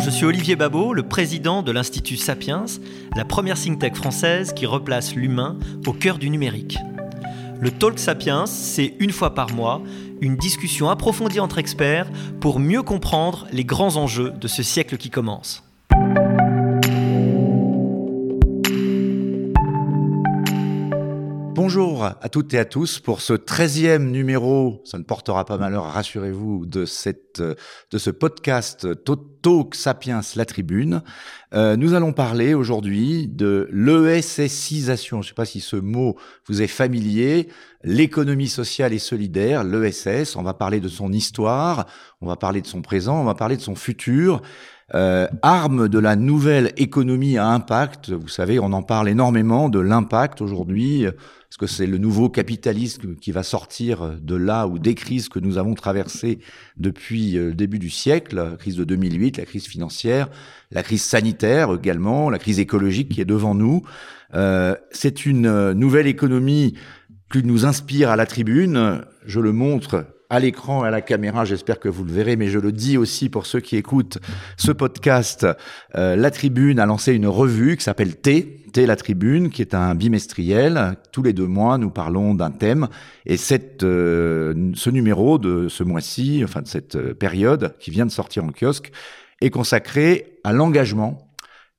Je suis Olivier Babot, le président de l'Institut Sapiens, la première think tank française qui replace l'humain au cœur du numérique. Le Talk Sapiens, c'est une fois par mois une discussion approfondie entre experts pour mieux comprendre les grands enjeux de ce siècle qui commence. Bonjour à toutes et à tous pour ce 13e numéro, ça ne portera pas malheur, rassurez-vous, de, cette, de ce podcast Talk Sapiens La Tribune. Euh, nous allons parler aujourd'hui de l'ESSisation, je ne sais pas si ce mot vous est familier, l'économie sociale et solidaire, l'ESS, on va parler de son histoire, on va parler de son présent, on va parler de son futur. Euh, arme de la nouvelle économie à impact. Vous savez, on en parle énormément de l'impact aujourd'hui. Est-ce que c'est le nouveau capitalisme qui va sortir de là ou des crises que nous avons traversées depuis euh, le début du siècle, la crise de 2008, la crise financière, la crise sanitaire également, la crise écologique qui est devant nous. Euh, c'est une euh, nouvelle économie qui nous inspire à la tribune. Je le montre à l'écran et à la caméra, j'espère que vous le verrez, mais je le dis aussi pour ceux qui écoutent ce podcast. Euh, la Tribune a lancé une revue qui s'appelle T, T la Tribune, qui est un bimestriel. Tous les deux mois, nous parlons d'un thème. Et cette, euh, ce numéro de ce mois-ci, enfin de cette euh, période qui vient de sortir en kiosque, est consacré à l'engagement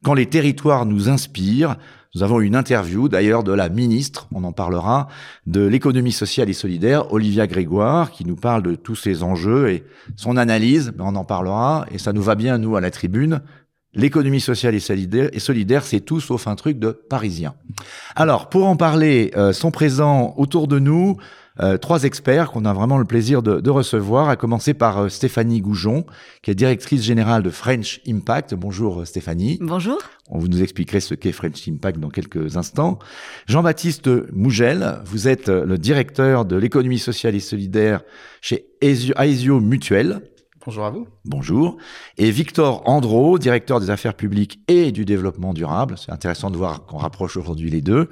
quand les territoires nous inspirent, nous avons une interview d'ailleurs de la ministre, on en parlera, de l'économie sociale et solidaire, Olivia Grégoire, qui nous parle de tous ces enjeux et son analyse, on en parlera, et ça nous va bien, nous, à la tribune. L'économie sociale et solidaire, et solidaire c'est tout sauf un truc de parisien. Alors, pour en parler, euh, sont présents autour de nous euh, trois experts qu'on a vraiment le plaisir de, recevoir, à commencer par euh, Stéphanie Goujon, qui est directrice générale de French Impact. Bonjour euh, Stéphanie. Bonjour. On vous nous expliquerait ce qu'est French Impact dans quelques instants. Jean-Baptiste Mougel, vous êtes le directeur de l'économie sociale et solidaire chez Aesio Mutuel. Bonjour à vous. Bonjour. Et Victor Andro, directeur des affaires publiques et du développement durable. C'est intéressant de voir qu'on rapproche aujourd'hui les deux.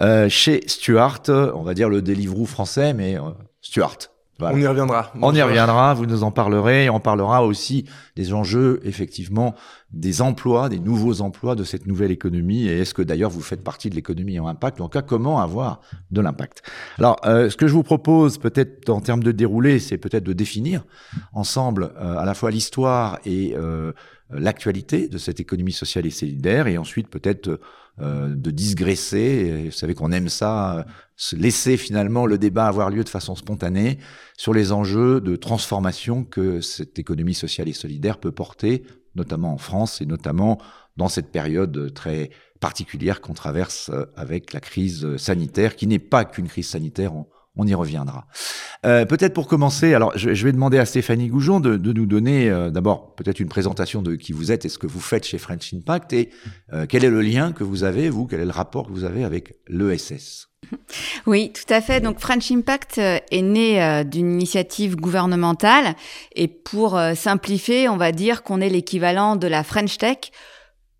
Euh, chez Stuart, on va dire le Deliveroo français, mais euh, Stuart. On y reviendra. On y reviendra, vous nous en parlerez. On parlera aussi des enjeux, effectivement, des emplois, des nouveaux emplois de cette nouvelle économie. Et est-ce que d'ailleurs vous faites partie de l'économie en impact? En tout cas, comment avoir de l'impact? Alors, euh, ce que je vous propose, peut-être en termes de déroulé, c'est peut-être de définir ensemble euh, à la fois l'histoire et euh, l'actualité de cette économie sociale et solidaire, et ensuite peut-être euh, de digresser. vous savez qu'on aime ça, se laisser finalement le débat avoir lieu de façon spontanée sur les enjeux de transformation que cette économie sociale et solidaire peut porter, notamment en France et notamment dans cette période très particulière qu'on traverse euh, avec la crise sanitaire, qui n'est pas qu'une crise sanitaire. Y reviendra. Euh, peut-être pour commencer, alors je, vais demander à Stéphanie Goujon de, nous donner euh, d'abord peut-être une présentation de qui vous êtes et ce que vous faites chez French Impact et quel est le lien que vous avez, vous, quel est le rapport que vous avez avec l'ESS oui, tout à fait. Donc French Impact euh, est né euh, d'une initiative gouvernementale et pour euh, simplifier, on va dire qu'on est l'équivalent de la French Tech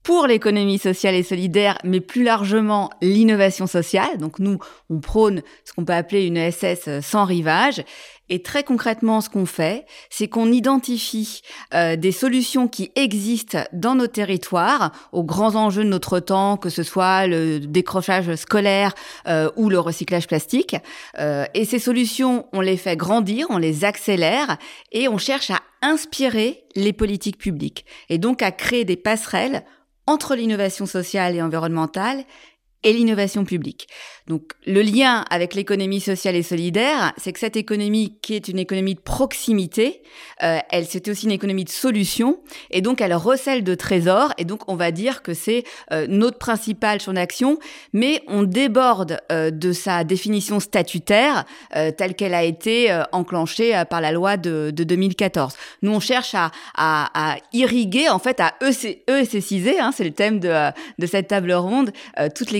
pour l'économie sociale et solidaire, mais plus largement l'innovation sociale. Donc nous, on prône ce qu'on peut appeler une ESS sans rivage. Et très concrètement, ce qu'on fait, c'est qu'on identifie euh, des solutions qui existent dans nos territoires aux grands enjeux de notre temps, que ce soit le décrochage scolaire euh, ou le recyclage plastique. Euh, et ces solutions, on les fait grandir, on les accélère et on cherche à inspirer les politiques publiques et donc à créer des passerelles entre l'innovation sociale et environnementale et l'innovation publique. Donc le lien avec l'économie sociale et solidaire, c'est que cette économie qui est une économie de proximité, euh, elle c'était aussi une économie de solution et donc elle recèle de trésors et donc on va dire que c'est euh, notre principal champ d'action, mais on déborde euh, de sa définition statutaire euh, telle qu'elle a été enclenchée par la loi de, de, 2014. Nous on cherche à, irriguer en fait à ESSiser, hein, c'est le thème de, de cette table ronde, toute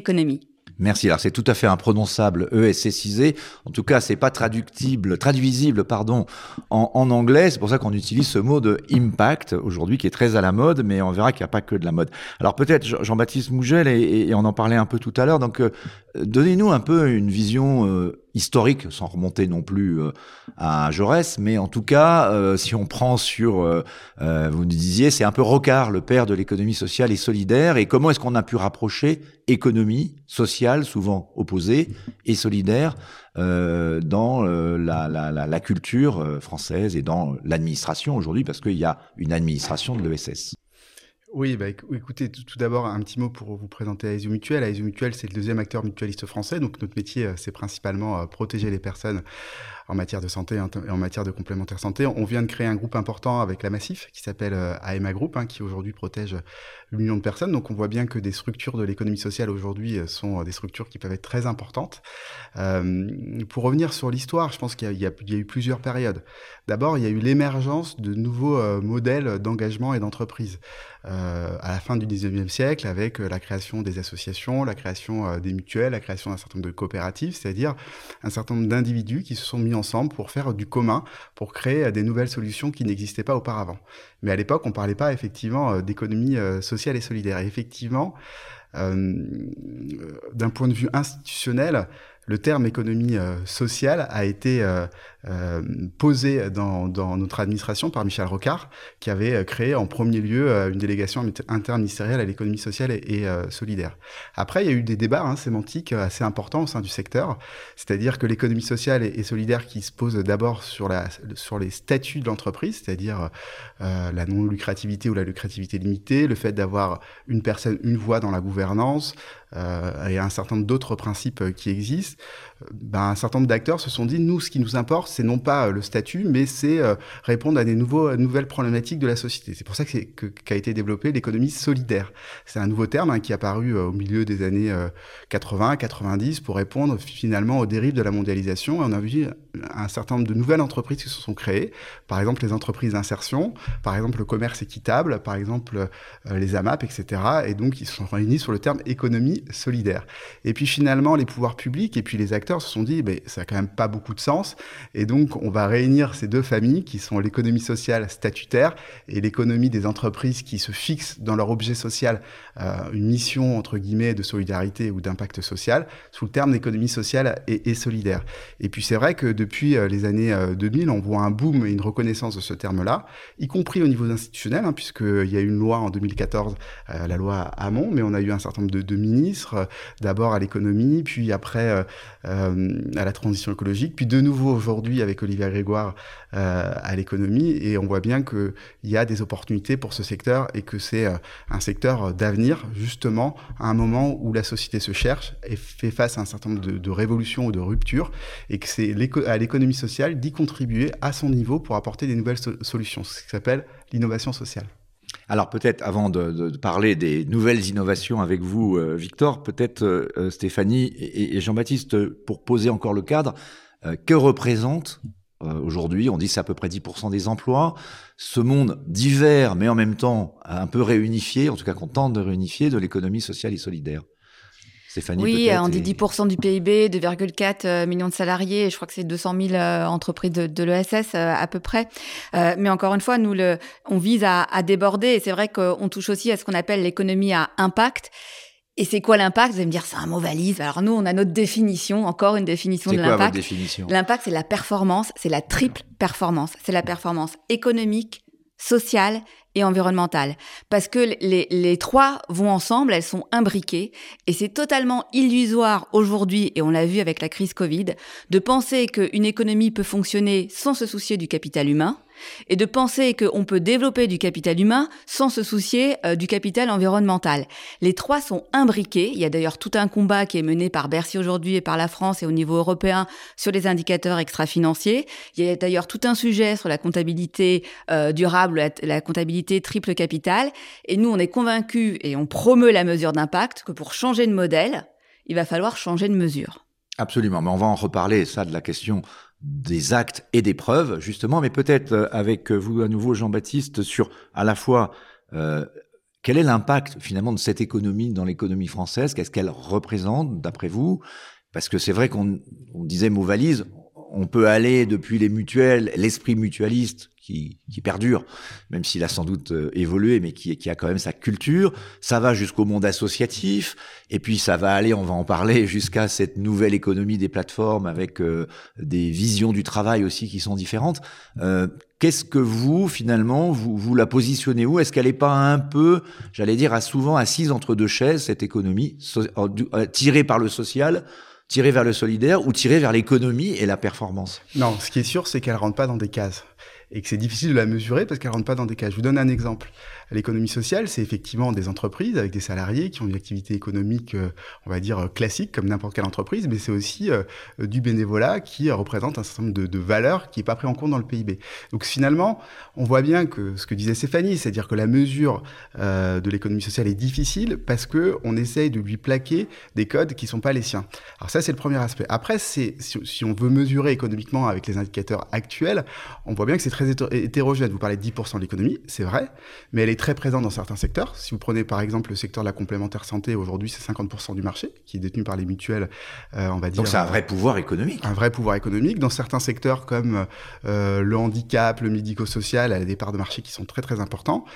Merci. Alors c'est tout à fait imprononçable, ESSisé. En tout cas, c'est pas traductible, traduisible, pardon, en, anglais. C'est pour ça qu'on utilise ce mot de impact aujourd'hui, qui est très à la mode, mais on verra qu'il n'y a pas que de la mode. Alors peut-être Jean-Baptiste Mougel et, et, on en parlait un peu tout à l'heure. Donc euh, donnez-nous un peu une vision euh, historique, sans remonter non plus euh, à Jaurès, mais en tout cas, euh, si on prend sur, vous nous disiez, c'est un peu Rocard, le père de l'économie sociale et solidaire, et comment est-ce qu'on a pu rapprocher économie sociale, souvent opposée, et solidaire dans la, culture française et dans l'administration aujourd'hui, parce qu'il y a une administration de l'ESS. Oui, bah, écoutez, tout, d'abord, un petit mot pour vous présenter Aesio Mutuel. Aesio Mutuel, c'est le deuxième acteur mutualiste français. Donc, notre métier, euh, c'est principalement euh, protéger les personnes en matière de santé et en matière de complémentaire santé. On vient de créer un groupe important avec la Massif, qui s'appelle euh, AMA Group, hein, qui aujourd'hui protège 8 millions de personnes. Donc, on voit bien que des structures de l'économie sociale aujourd'hui sont des structures qui peuvent être très importantes. pour revenir sur l'histoire, je pense qu'il y, a eu plusieurs périodes. D'abord, il y a eu l'émergence de nouveaux modèles d'engagement et d'entreprise. Euh, à la fin du 19e siècle avec euh, la création des associations, la création euh, des mutuelles, la création d'un certain nombre de coopératives, c'est-à-dire un certain nombre d'individus qui se sont mis ensemble pour faire du commun, pour créer des nouvelles solutions qui n'existaient pas auparavant. Mais à l'époque, on ne parlait pas effectivement d'économie sociale et solidaire. Effectivement, d'un point de vue institutionnel, le terme économie sociale a été euh, posé dans, dans, notre administration par Michel Rocard, qui avait euh, créé en premier lieu euh, une délégation interministérielle à l'économie sociale et, solidaire. Après, il y a eu des débats hein, sémantiques assez importants au sein du secteur, c'est-à-dire que l'économie sociale et, solidaire qui se pose d'abord sur, sur les statuts de l'entreprise, c'est-à-dire la non-lucrativité ou la lucrativité limitée, le fait d'avoir une personne, une voix dans la gouvernance, et un certain nombre d'autres principes qui existent, ben, un certain nombre d'acteurs se sont dit, nous, ce qui nous importe, c'est non pas euh, le statut, mais c'est euh, répondre à des nouveaux, nouvelles problématiques de la société. C'est pour ça qu'a que, qu'a été développée l'économie solidaire. C'est un nouveau terme hein, qui est apparu euh, au milieu des années 80, 90 pour répondre finalement aux dérives de la mondialisation. On a vu un certain nombre de nouvelles entreprises qui se sont créées, par exemple les entreprises d'insertion, par exemple le commerce équitable, par exemple les AMAP, etc. Et donc ils se sont réunis sur le terme économie solidaire. Et puis finalement les pouvoirs publics et puis les acteurs se sont dit, mais ça n'a quand même pas beaucoup de sens. Et donc, on va réunir ces deux familles qui sont l'économie sociale statutaire et l'économie des entreprises qui se fixent dans leur objet social euh, une mission, entre guillemets, de solidarité ou d'impact social sous le terme d'économie sociale et, solidaire. Et puis, c'est vrai que depuis euh, les années 2000, euh, on voit un boom et une reconnaissance de ce terme-là, y compris au niveau institutionnel, hein, puisqu'il y a eu une loi en 2014, la loi Hamon, mais on a eu un certain nombre de ministres, d'abord à l'économie, puis après à la transition écologique, puis de nouveau aujourd'hui avec Olivier Grégoire euh, à l'économie et on voit bien qu'il y a des opportunités pour ce secteur et que c'est euh, un secteur d'avenir justement à un moment où la société se cherche et fait face à un certain nombre de, révolutions ou de ruptures et que c'est à l'économie sociale d'y contribuer à son niveau pour apporter des nouvelles solutions, ce qui s'appelle l'innovation sociale. Alors peut-être avant de, parler des nouvelles innovations avec vous, euh, Victor, peut-être Stéphanie et Jean-Baptiste, pour poser encore le cadre, euh, que représente euh, aujourd'hui, on dit c'est à peu près 10% des emplois, ce monde divers mais en même temps un peu réunifié, en tout cas qu'on tente de réunifier, de l'économie sociale et solidaire? Stéphanie, oui, on dit 10% du PIB, 2,4 euh, millions de salariés, je crois que c'est 200 000 entreprises de, l'ESS à peu près. mais encore une fois, nous, le, on vise à, à déborder et c'est vrai qu'on touche aussi à ce qu'on appelle l'économie à impact. Et c'est quoi l'impact? Vous allez me dire, c'est un mot valise. Alors nous, on a notre définition, encore une définition de l'impact. L'impact, c'est la performance, c'est la triple performance. C'est la performance économique, sociale et environnementale. Parce que les, les trois vont ensemble, elles sont imbriquées. Et c'est totalement illusoire aujourd'hui, et on l'a vu avec la crise Covid, de penser qu'une économie peut fonctionner sans se soucier du capital humain et de penser qu'on peut développer du capital humain sans se soucier euh, du capital environnemental. Les trois sont imbriqués. Il y a d'ailleurs tout un combat qui est mené par Bercy aujourd'hui et par la France et au niveau européen sur les indicateurs extra-financiers. Il y a d'ailleurs tout un sujet sur la comptabilité euh, durable, la, comptabilité triple capital. Et nous, on est convaincus et on promeut la mesure d'impact que pour changer de modèle, il va falloir changer de mesure. Absolument, mais on va en reparler, ça, de la question des actes et des preuves, justement, mais peut-être euh, avec vous à nouveau, Jean-Baptiste, sur à la fois euh, quel est l'impact finalement de cette économie dans l'économie française, qu'est-ce qu'elle représente d'après vous? Parce que c'est vrai qu'on disait mot valise, on peut aller depuis les mutuelles, l'esprit mutualiste qui, qui, perdure, même s'il a sans doute euh, évolué, mais qui, qui, a quand même sa culture. Ça va jusqu'au monde associatif, et puis ça va aller, on va en parler, jusqu'à cette nouvelle économie des plateformes avec euh, des visions du travail aussi qui sont différentes. Euh, Qu'est-ce que vous, finalement, vous, vous la positionnez où? Est-ce qu'elle n'est pas un peu, j'allais dire, à souvent assise entre deux chaises, cette économie, tirée par le social tirée vers le solidaire ou tirée vers l'économie et la performance Non, ce qui est sûr, c'est qu'elle rentre pas dans des cases et que c'est difficile de la mesurer parce qu'elle rentre pas dans des cases. Je vous donne un exemple. L'économie sociale, c'est effectivement des entreprises avec des salariés qui ont une activité économique, euh, on va dire, classique, comme n'importe quelle entreprise, mais c'est aussi euh, du bénévolat qui représente un certain nombre de, valeurs qui n'est pas pris en compte dans le PIB. Donc finalement, on voit bien que ce que disait Stéphanie, c'est-à-dire que la mesure euh, de l'économie sociale est difficile parce que on essaye de lui plaquer des codes qui sont pas les siens. Alors ça, c'est le premier aspect. Après, c'est si, si, on veut mesurer économiquement avec les indicateurs actuels, on voit bien que c'est très hétérogène. Vous parlez de 10% de l'économie, c'est vrai, mais elle est très présent dans certains secteurs. Si vous prenez par exemple le secteur de la complémentaire santé, aujourd'hui c'est 50% du marché qui est détenu par les mutuelles, euh, on va dire. Donc c'est un vrai pouvoir économique. Un vrai pouvoir économique. Dans certains secteurs comme euh, le handicap, le médico-social, elle a des parts de marché qui sont très très importants.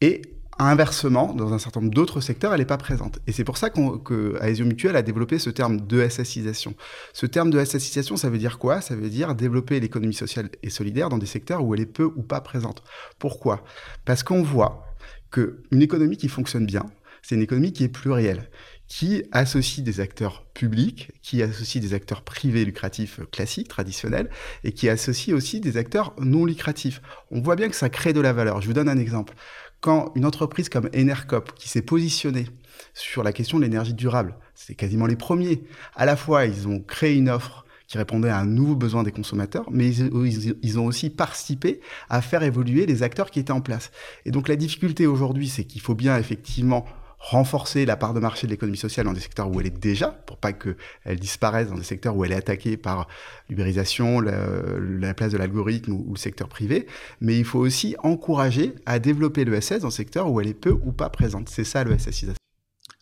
Et Inversement, dans un certain nombre d'autres secteurs, elle n'est pas présente. Et c'est pour ça qu'Aesio Mutuel a développé ce terme de SSisation. Ce terme de SSisation, ça veut dire quoi? Ça veut dire développer l'économie sociale et solidaire dans des secteurs où elle est peu ou pas présente. Pourquoi? Parce qu'on voit qu'une économie qui fonctionne bien, c'est une économie qui est plurielle, qui associe des acteurs publics, qui associe des acteurs privés lucratifs classiques, traditionnels, et qui associe aussi des acteurs non lucratifs. On voit bien que ça crée de la valeur. Je vous donne un exemple quand une entreprise comme Enercop, qui s'est positionnée sur la question de l'énergie durable, c'est quasiment les premiers, à la fois ils ont créé une offre qui répondait à un nouveau besoin des consommateurs, mais ils, ils, ont aussi participé à faire évoluer les acteurs qui étaient en place. Et donc la difficulté aujourd'hui, c'est qu'il faut bien effectivement renforcer la part de marché de l'économie sociale dans des secteurs où elle est déjà, pour pas qu'elle disparaisse dans des secteurs où elle est attaquée par l'ubérisation, la, la, place de l'algorithme ou, ou, le secteur privé. Mais il faut aussi encourager à développer l'ESS dans des secteurs où elle est peu ou pas présente. C'est ça l'ESSisation.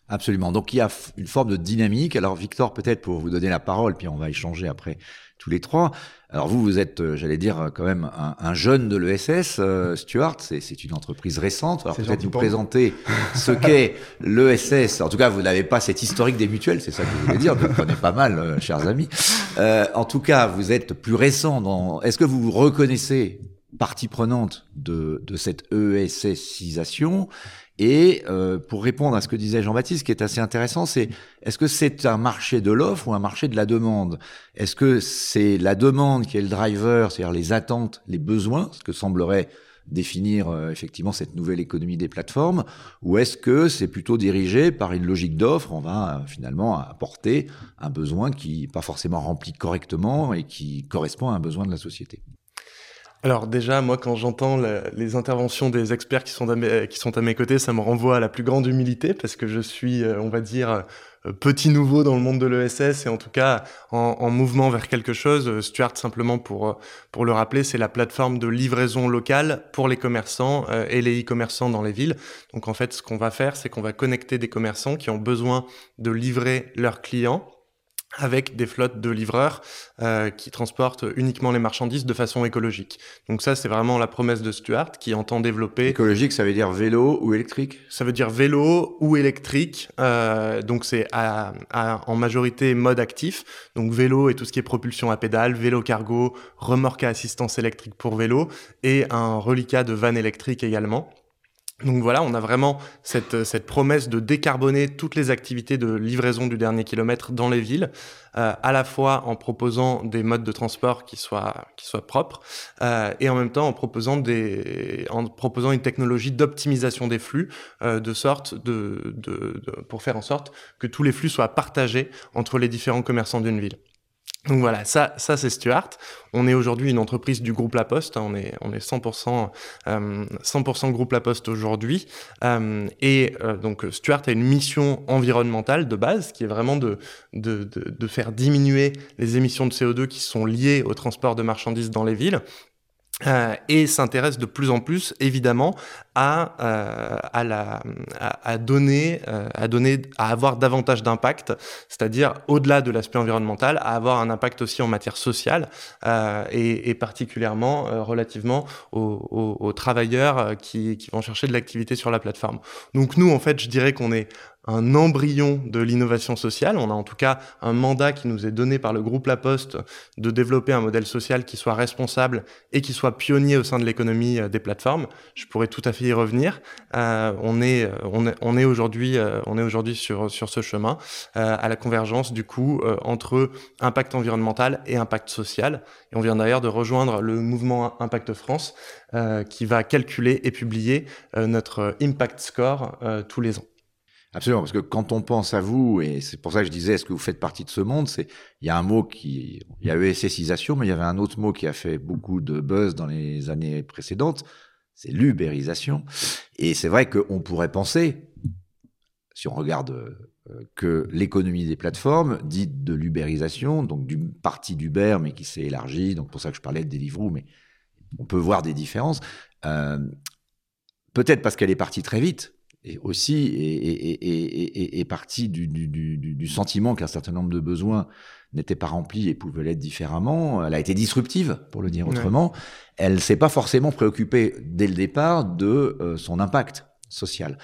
Absolument. Donc il y a une forme de dynamique. Alors Victor, peut-être pour vous donner la parole, puis on va échanger après tous les trois. Alors vous, vous êtes, euh, j'allais dire, quand même un, un jeune de l'ESS, euh, Stuart. C'est une entreprise récente. Alors peut-être vous présenter ce qu'est l'ESS. En tout cas, vous n'avez pas cette historique des mutuelles, c'est ça que vous voulez dire. Vous connaissez pas mal, euh, chers amis. Euh, en tout cas, vous êtes plus récent. Dans... Est-ce que vous vous reconnaissez partie prenante de, de cette ESSisation et euh, pour répondre à ce que disait Jean-Baptiste, ce qui est assez intéressant, c'est est-ce que c'est un marché de l'offre ou un marché de la demande? Est-ce que c'est la demande qui est le driver, c'est-à-dire les attentes, les besoins, ce que semblerait définir euh, effectivement cette nouvelle économie des plateformes, ou est-ce que c'est plutôt dirigé par une logique d'offre On va euh, finalement apporter un besoin qui n'est pas forcément rempli correctement et qui correspond à un besoin de la société? Alors déjà, moi, quand j'entends les interventions des experts qui sont, à mes, qui sont à mes côtés, ça me renvoie à la plus grande humilité parce que je suis, euh, on va dire, euh, petit nouveau dans le monde de l'ESS et en tout cas en, en, mouvement vers quelque chose. Euh, Stuart, simplement pour, pour le rappeler, c'est la plateforme de livraison locale pour les commerçants et les e-commerçants dans les villes. Donc en fait, ce qu'on va faire, c'est qu'on va connecter des commerçants qui ont besoin de livrer leurs clients avec des flottes de livreurs euh, qui transportent uniquement les marchandises de façon écologique. Donc ça, c'est vraiment la promesse de Stuart qui entend développer... Écologique, ça veut dire vélo ou électrique? Ça veut dire vélo ou électrique. Euh, donc c'est à, à, en majorité mode actif. Donc vélo et tout ce qui est propulsion à pédale, vélo cargo, remorque à assistance électrique pour vélo et un reliquat de vanne électrique également. Donc voilà, on a vraiment cette, cette, promesse de décarboner toutes les activités de livraison du dernier kilomètre dans les villes, euh, à la fois en proposant des modes de transport qui soient, qui soient propres, euh, et en même temps en proposant, des, en proposant une technologie d'optimisation des flux, euh, de sorte de, de, pour faire en sorte que tous les flux soient partagés entre les différents commerçants d'une ville. Donc voilà, ça, ça c'est Stuart. On est aujourd'hui une entreprise du groupe La Poste. Hein, on est, on est 100%, euh, 100% groupe La Poste aujourd'hui. Euh, et euh, donc Stuart a une mission environnementale de base qui est vraiment de, de, de, de faire diminuer les émissions de CO2 qui sont liées au transport de marchandises dans les villes. Euh, et s'intéresse de plus en plus, évidemment, à, à, la, à, donner, à donner, à avoir davantage d'impact, c'est-à-dire au-delà de l'aspect environnemental, à avoir un impact aussi en matière sociale et, particulièrement relativement aux, travailleurs qui vont chercher de l'activité sur la plateforme. Donc nous, en fait, je dirais qu'on est un embryon de l'innovation sociale. On a en tout cas un mandat qui nous est donné par le groupe La Poste de développer un modèle social qui soit responsable et qui soit pionnier au sein de l'économie euh, des plateformes. Je pourrais tout à fait y revenir. Euh, on est, euh, on est, on est aujourd'hui, aujourd'hui sur sur ce chemin à la convergence du coup entre impact environnemental et impact social. Et on vient d'ailleurs de rejoindre le mouvement Impact France qui va calculer et publier notre impact score tous les ans. Absolument, parce que quand on pense à vous, et c'est pour ça que je disais, est-ce que vous faites partie de ce monde C'est il y a un mot qui, il y a ESSisation, mais il y avait un autre mot qui a fait beaucoup de buzz dans les années précédentes, c'est l'ubérisation. Et c'est vrai qu'on pourrait penser, si on regarde euh, que l'économie des plateformes, dite de l'ubérisation, donc d'une partie d'Uber, mais qui s'est élargie, donc pour ça que je parlais de Deliveroo, mais on peut voir des différences. Euh, peut-être parce qu'elle est partie très vite, et aussi est, partie du, du, sentiment qu'un certain nombre de besoins n'étaient pas remplis et pouvaient l'être différemment. Elle a été disruptive, pour le dire autrement. Elle Elle s'est pas forcément préoccupée dès le départ de euh, son impact social.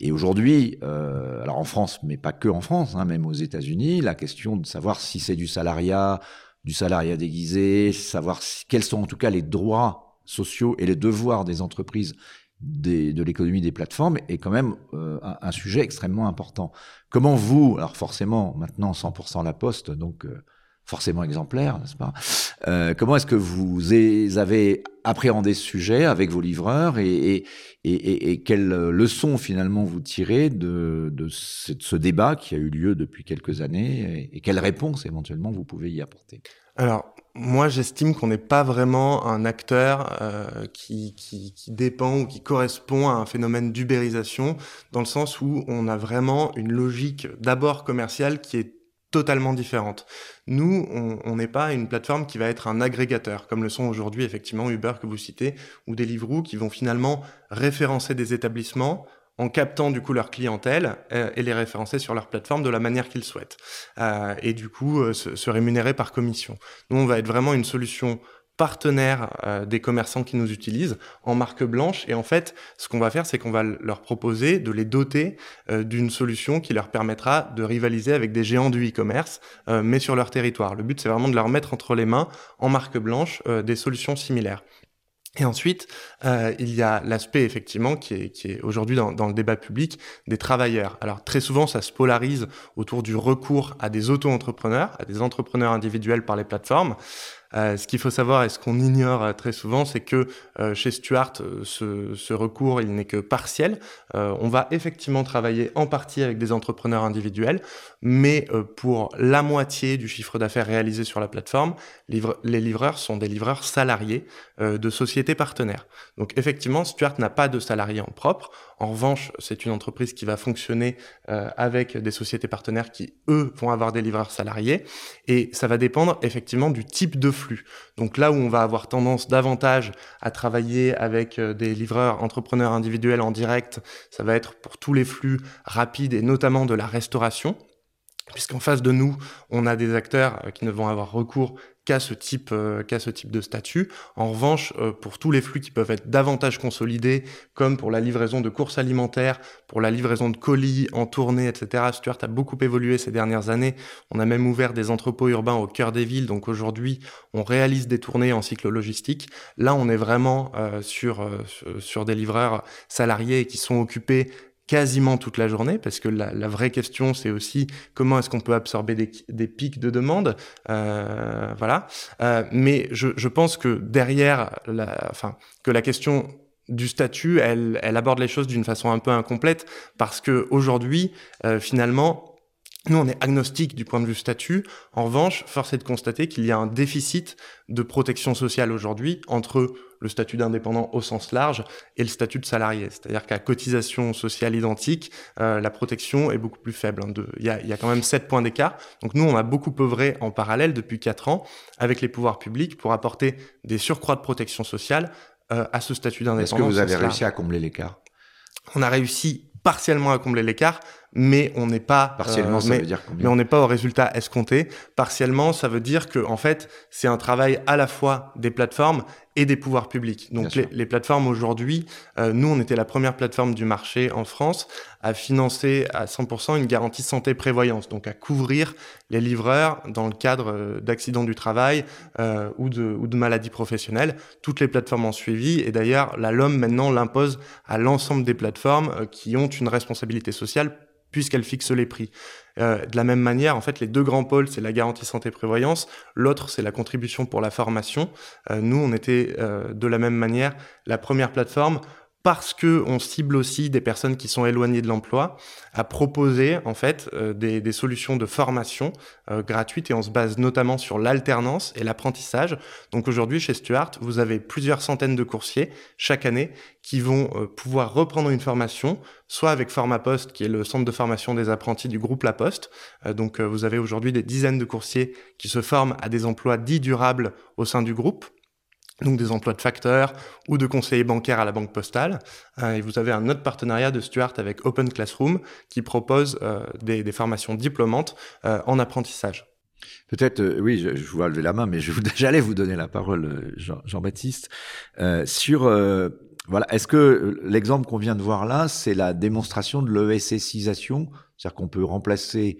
Et aujourd'hui, euh, alors en France, mais pas que en France, hein, même aux États-Unis, la question de savoir si c'est du salariat, du salariat déguisé, savoir quels sont en tout cas les droits sociaux et les devoirs des entreprises de l'économie des plateformes est quand même euh, un, sujet extrêmement important. Comment vous, alors forcément maintenant 100% la poste, donc euh, forcément exemplaire, n'est-ce pas euh, Comment est-ce que vous avez appréhendé ce sujet avec vos livreurs et, et, et, et quelles leçons finalement vous tirez de, de, ce, débat qui a eu lieu depuis quelques années et, quelles réponses éventuellement vous pouvez y apporter? Alors moi, j'estime qu'on n'est pas vraiment un acteur euh, qui, qui, dépend ou qui correspond à un phénomène d'ubérisation, dans le sens où on a vraiment une logique d'abord commerciale qui est totalement différente. Nous, on n'est pas une plateforme qui va être un agrégateur, comme le sont aujourd'hui effectivement Uber que vous citez, ou Deliveroo, qui vont finalement référencer des établissements en captant du coup leur clientèle euh, et les référencer sur leur plateforme de la manière qu'ils souhaitent. Euh, et du coup, euh, se, rémunérer par commission. Nous, on va être vraiment une solution partenaire des commerçants qui nous utilisent en marque blanche. Et en fait, ce qu'on va faire, c'est qu'on va leur proposer de les doter d'une solution qui leur permettra de rivaliser avec des géants du e-commerce, mais sur leur territoire. Le but, c'est vraiment de leur mettre entre les mains, en marque blanche, des solutions similaires. Et ensuite, euh, il y a l'aspect effectivement qui est, aujourd'hui dans, dans, le débat public des travailleurs. Alors très souvent, ça se polarise autour du recours à des auto-entrepreneurs, à des entrepreneurs individuels par les plateformes. Euh, ce qu'il faut savoir et ce qu'on ignore euh, très souvent, c'est que euh, chez Stuart, ce, recours, il n'est que partiel. on va effectivement travailler en partie avec des entrepreneurs individuels, mais pour la moitié du chiffre d'affaires réalisé sur la plateforme, les livreurs sont des livreurs salariés de sociétés partenaires. Donc effectivement, Stuart n'a pas de salariés en propre. En revanche, c'est une entreprise qui va fonctionner avec des sociétés partenaires qui, eux, vont avoir des livreurs salariés. Et ça va dépendre effectivement du type de Donc là où on va avoir tendance davantage à travailler avec euh, des livreurs entrepreneurs individuels en direct, ça va être pour tous les flux rapides et notamment de la restauration. Puisqu'en face de nous, on a des acteurs euh, qui ne vont avoir recours qu'à ce type euh, qu'à ce type de statut. En revanche, euh, pour tous les flux qui peuvent être davantage consolidés, comme pour la livraison de courses alimentaires, pour la livraison de colis en tournée, etc. Stuart a beaucoup évolué ces dernières années. On a même ouvert des entrepôts urbains au cœur des villes. Donc aujourd'hui, on réalise des tournées en cycle logistique. Là, on est vraiment euh, sur sur des livreurs salariés qui sont occupés quasiment toute la journée, parce que la, vraie question, c'est aussi comment est-ce qu'on peut absorber des, pics de demande, euh, voilà. Euh, mais je, pense que derrière, la, enfin, que la question du statut, elle, elle aborde les choses d'une façon un peu incomplète, parce que aujourd'hui, euh, finalement, nous, on est agnostique du point de vue statut. En revanche, force est de constater qu'il y a un déficit de protection sociale aujourd'hui entre le statut d'indépendant au sens large et le statut de salarié. C'est-à-dire qu'à cotisation sociale identique, euh, la protection est beaucoup plus faible. Hein. Il y, a, y, a, quand même 7 points d'écart. Donc nous, on a beaucoup œuvré en parallèle depuis 4 ans avec les pouvoirs publics pour apporter des surcroîts de protection sociale euh, à ce statut d'indépendant. Est-ce que vous avez réussi à combler l'écart? On a réussi partiellement à combler l'écart, mais on n'est pas partiellement. ça mais, veut dire combien mais on n'est pas au résultat escompté. Partiellement, ça veut dire que en fait, c'est un travail à la fois des plateformes et des pouvoirs publics. Donc les, les, plateformes aujourd'hui, euh, nous on était la première plateforme du marché en France à financer à 100% une garantie santé prévoyance, donc à couvrir les livreurs dans le cadre euh, d'accidents du travail euh, ou, de, ou de maladies professionnelles. Toutes les plateformes ont suivi et d'ailleurs la LOM maintenant l'impose à l'ensemble des plateformes euh, qui ont une responsabilité sociale puisqu'elle fixe les prix. Euh, de la même manière, en fait, les deux grands pôles, c'est la garantie santé prévoyance, l'autre, c'est la contribution pour la formation. Euh, nous, on était euh, de la même manière la première plateforme parce que on cible aussi des personnes qui sont éloignées de l'emploi, à proposer en fait euh, des, des, solutions de formation euh, gratuites et on se base notamment sur l'alternance et l'apprentissage. Donc aujourd'hui chez Stuart, vous avez plusieurs centaines de coursiers chaque année qui vont euh, pouvoir reprendre une formation, soit avec Formapost, qui est le centre de formation des apprentis du groupe La Poste. donc vous avez aujourd'hui des dizaines de coursiers qui se forment à des emplois dits durables au sein du groupe donc des emplois de facteurs ou de conseillers bancaires à la banque postale. Euh, et vous avez un autre partenariat de Stuart avec Open Classroom qui propose euh, des, formations diplômantes euh, en apprentissage. Peut-être, euh, oui, je, je, vous lever la main, mais j'allais vous donner la parole, Jean-Baptiste, Jean sur voilà, est-ce que l'exemple qu'on vient de voir là, c'est la démonstration de l'ESSisation, c'est-à-dire qu'on peut remplacer,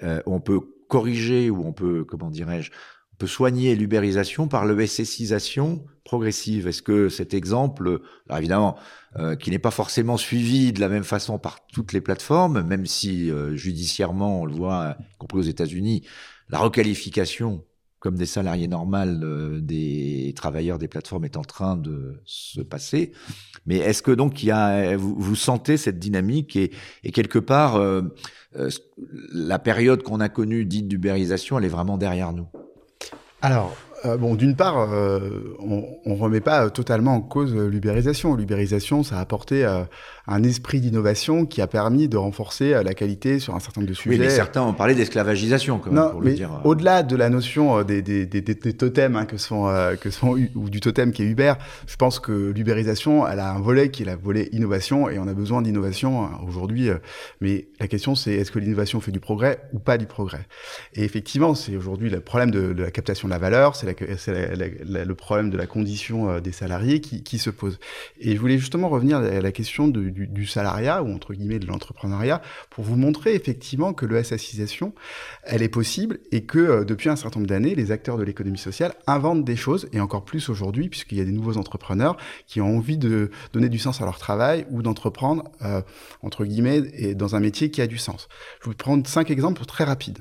on peut corriger ou on peut, comment dirais-je, peut soigner l'ubérisation par le SSisation progressive. Est-ce que cet exemple, alors évidemment, euh, qui n'est pas forcément suivi de la même façon par toutes les plateformes, même si euh, judiciairement, on le voit, y compris aux États-Unis, la requalification comme des salariés normaux euh, des travailleurs des plateformes est en train de se passer. Mais est-ce que donc il y a, vous, vous sentez cette dynamique et, et quelque part, euh, euh, la période qu'on a connue dite d'ubérisation, elle est vraiment derrière nous? Alors, euh, bon, d'une part, euh, on, on remet pas totalement en cause l'ubérisation. L'ubérisation, ça a apporté euh, un esprit d'innovation qui a permis de renforcer euh, la qualité sur un certain nombre de sujets. Oui, mais certains ont parlé d'esclavagisation, quand même, non, pour mais le dire. Au-delà de la notion des, des, des, des totems hein, que sont euh, que sont ou du totem qui est Uber, je pense que l'ubérisation, elle a un volet qui est la volet innovation, et on a besoin d'innovation hein, aujourd'hui. mais la question, c'est est-ce que l'innovation fait du progrès ou pas du progrès? Et effectivement, c'est aujourd'hui le problème de, de, la captation de la valeur, c'est le problème de la condition euh, des salariés qui, qui, se pose. Et je voulais justement revenir à la question de, du, du, salariat ou entre guillemets de l'entrepreneuriat pour vous montrer effectivement que l'ESSisation, elle est possible et que euh, depuis un certain nombre d'années, les acteurs de l'économie sociale inventent des choses et encore plus aujourd'hui puisqu'il y a des nouveaux entrepreneurs qui ont envie de donner du sens à leur travail ou d'entreprendre euh, entre guillemets et dans un métier qui a du sens. Je vais prendre cinq exemples très rapides.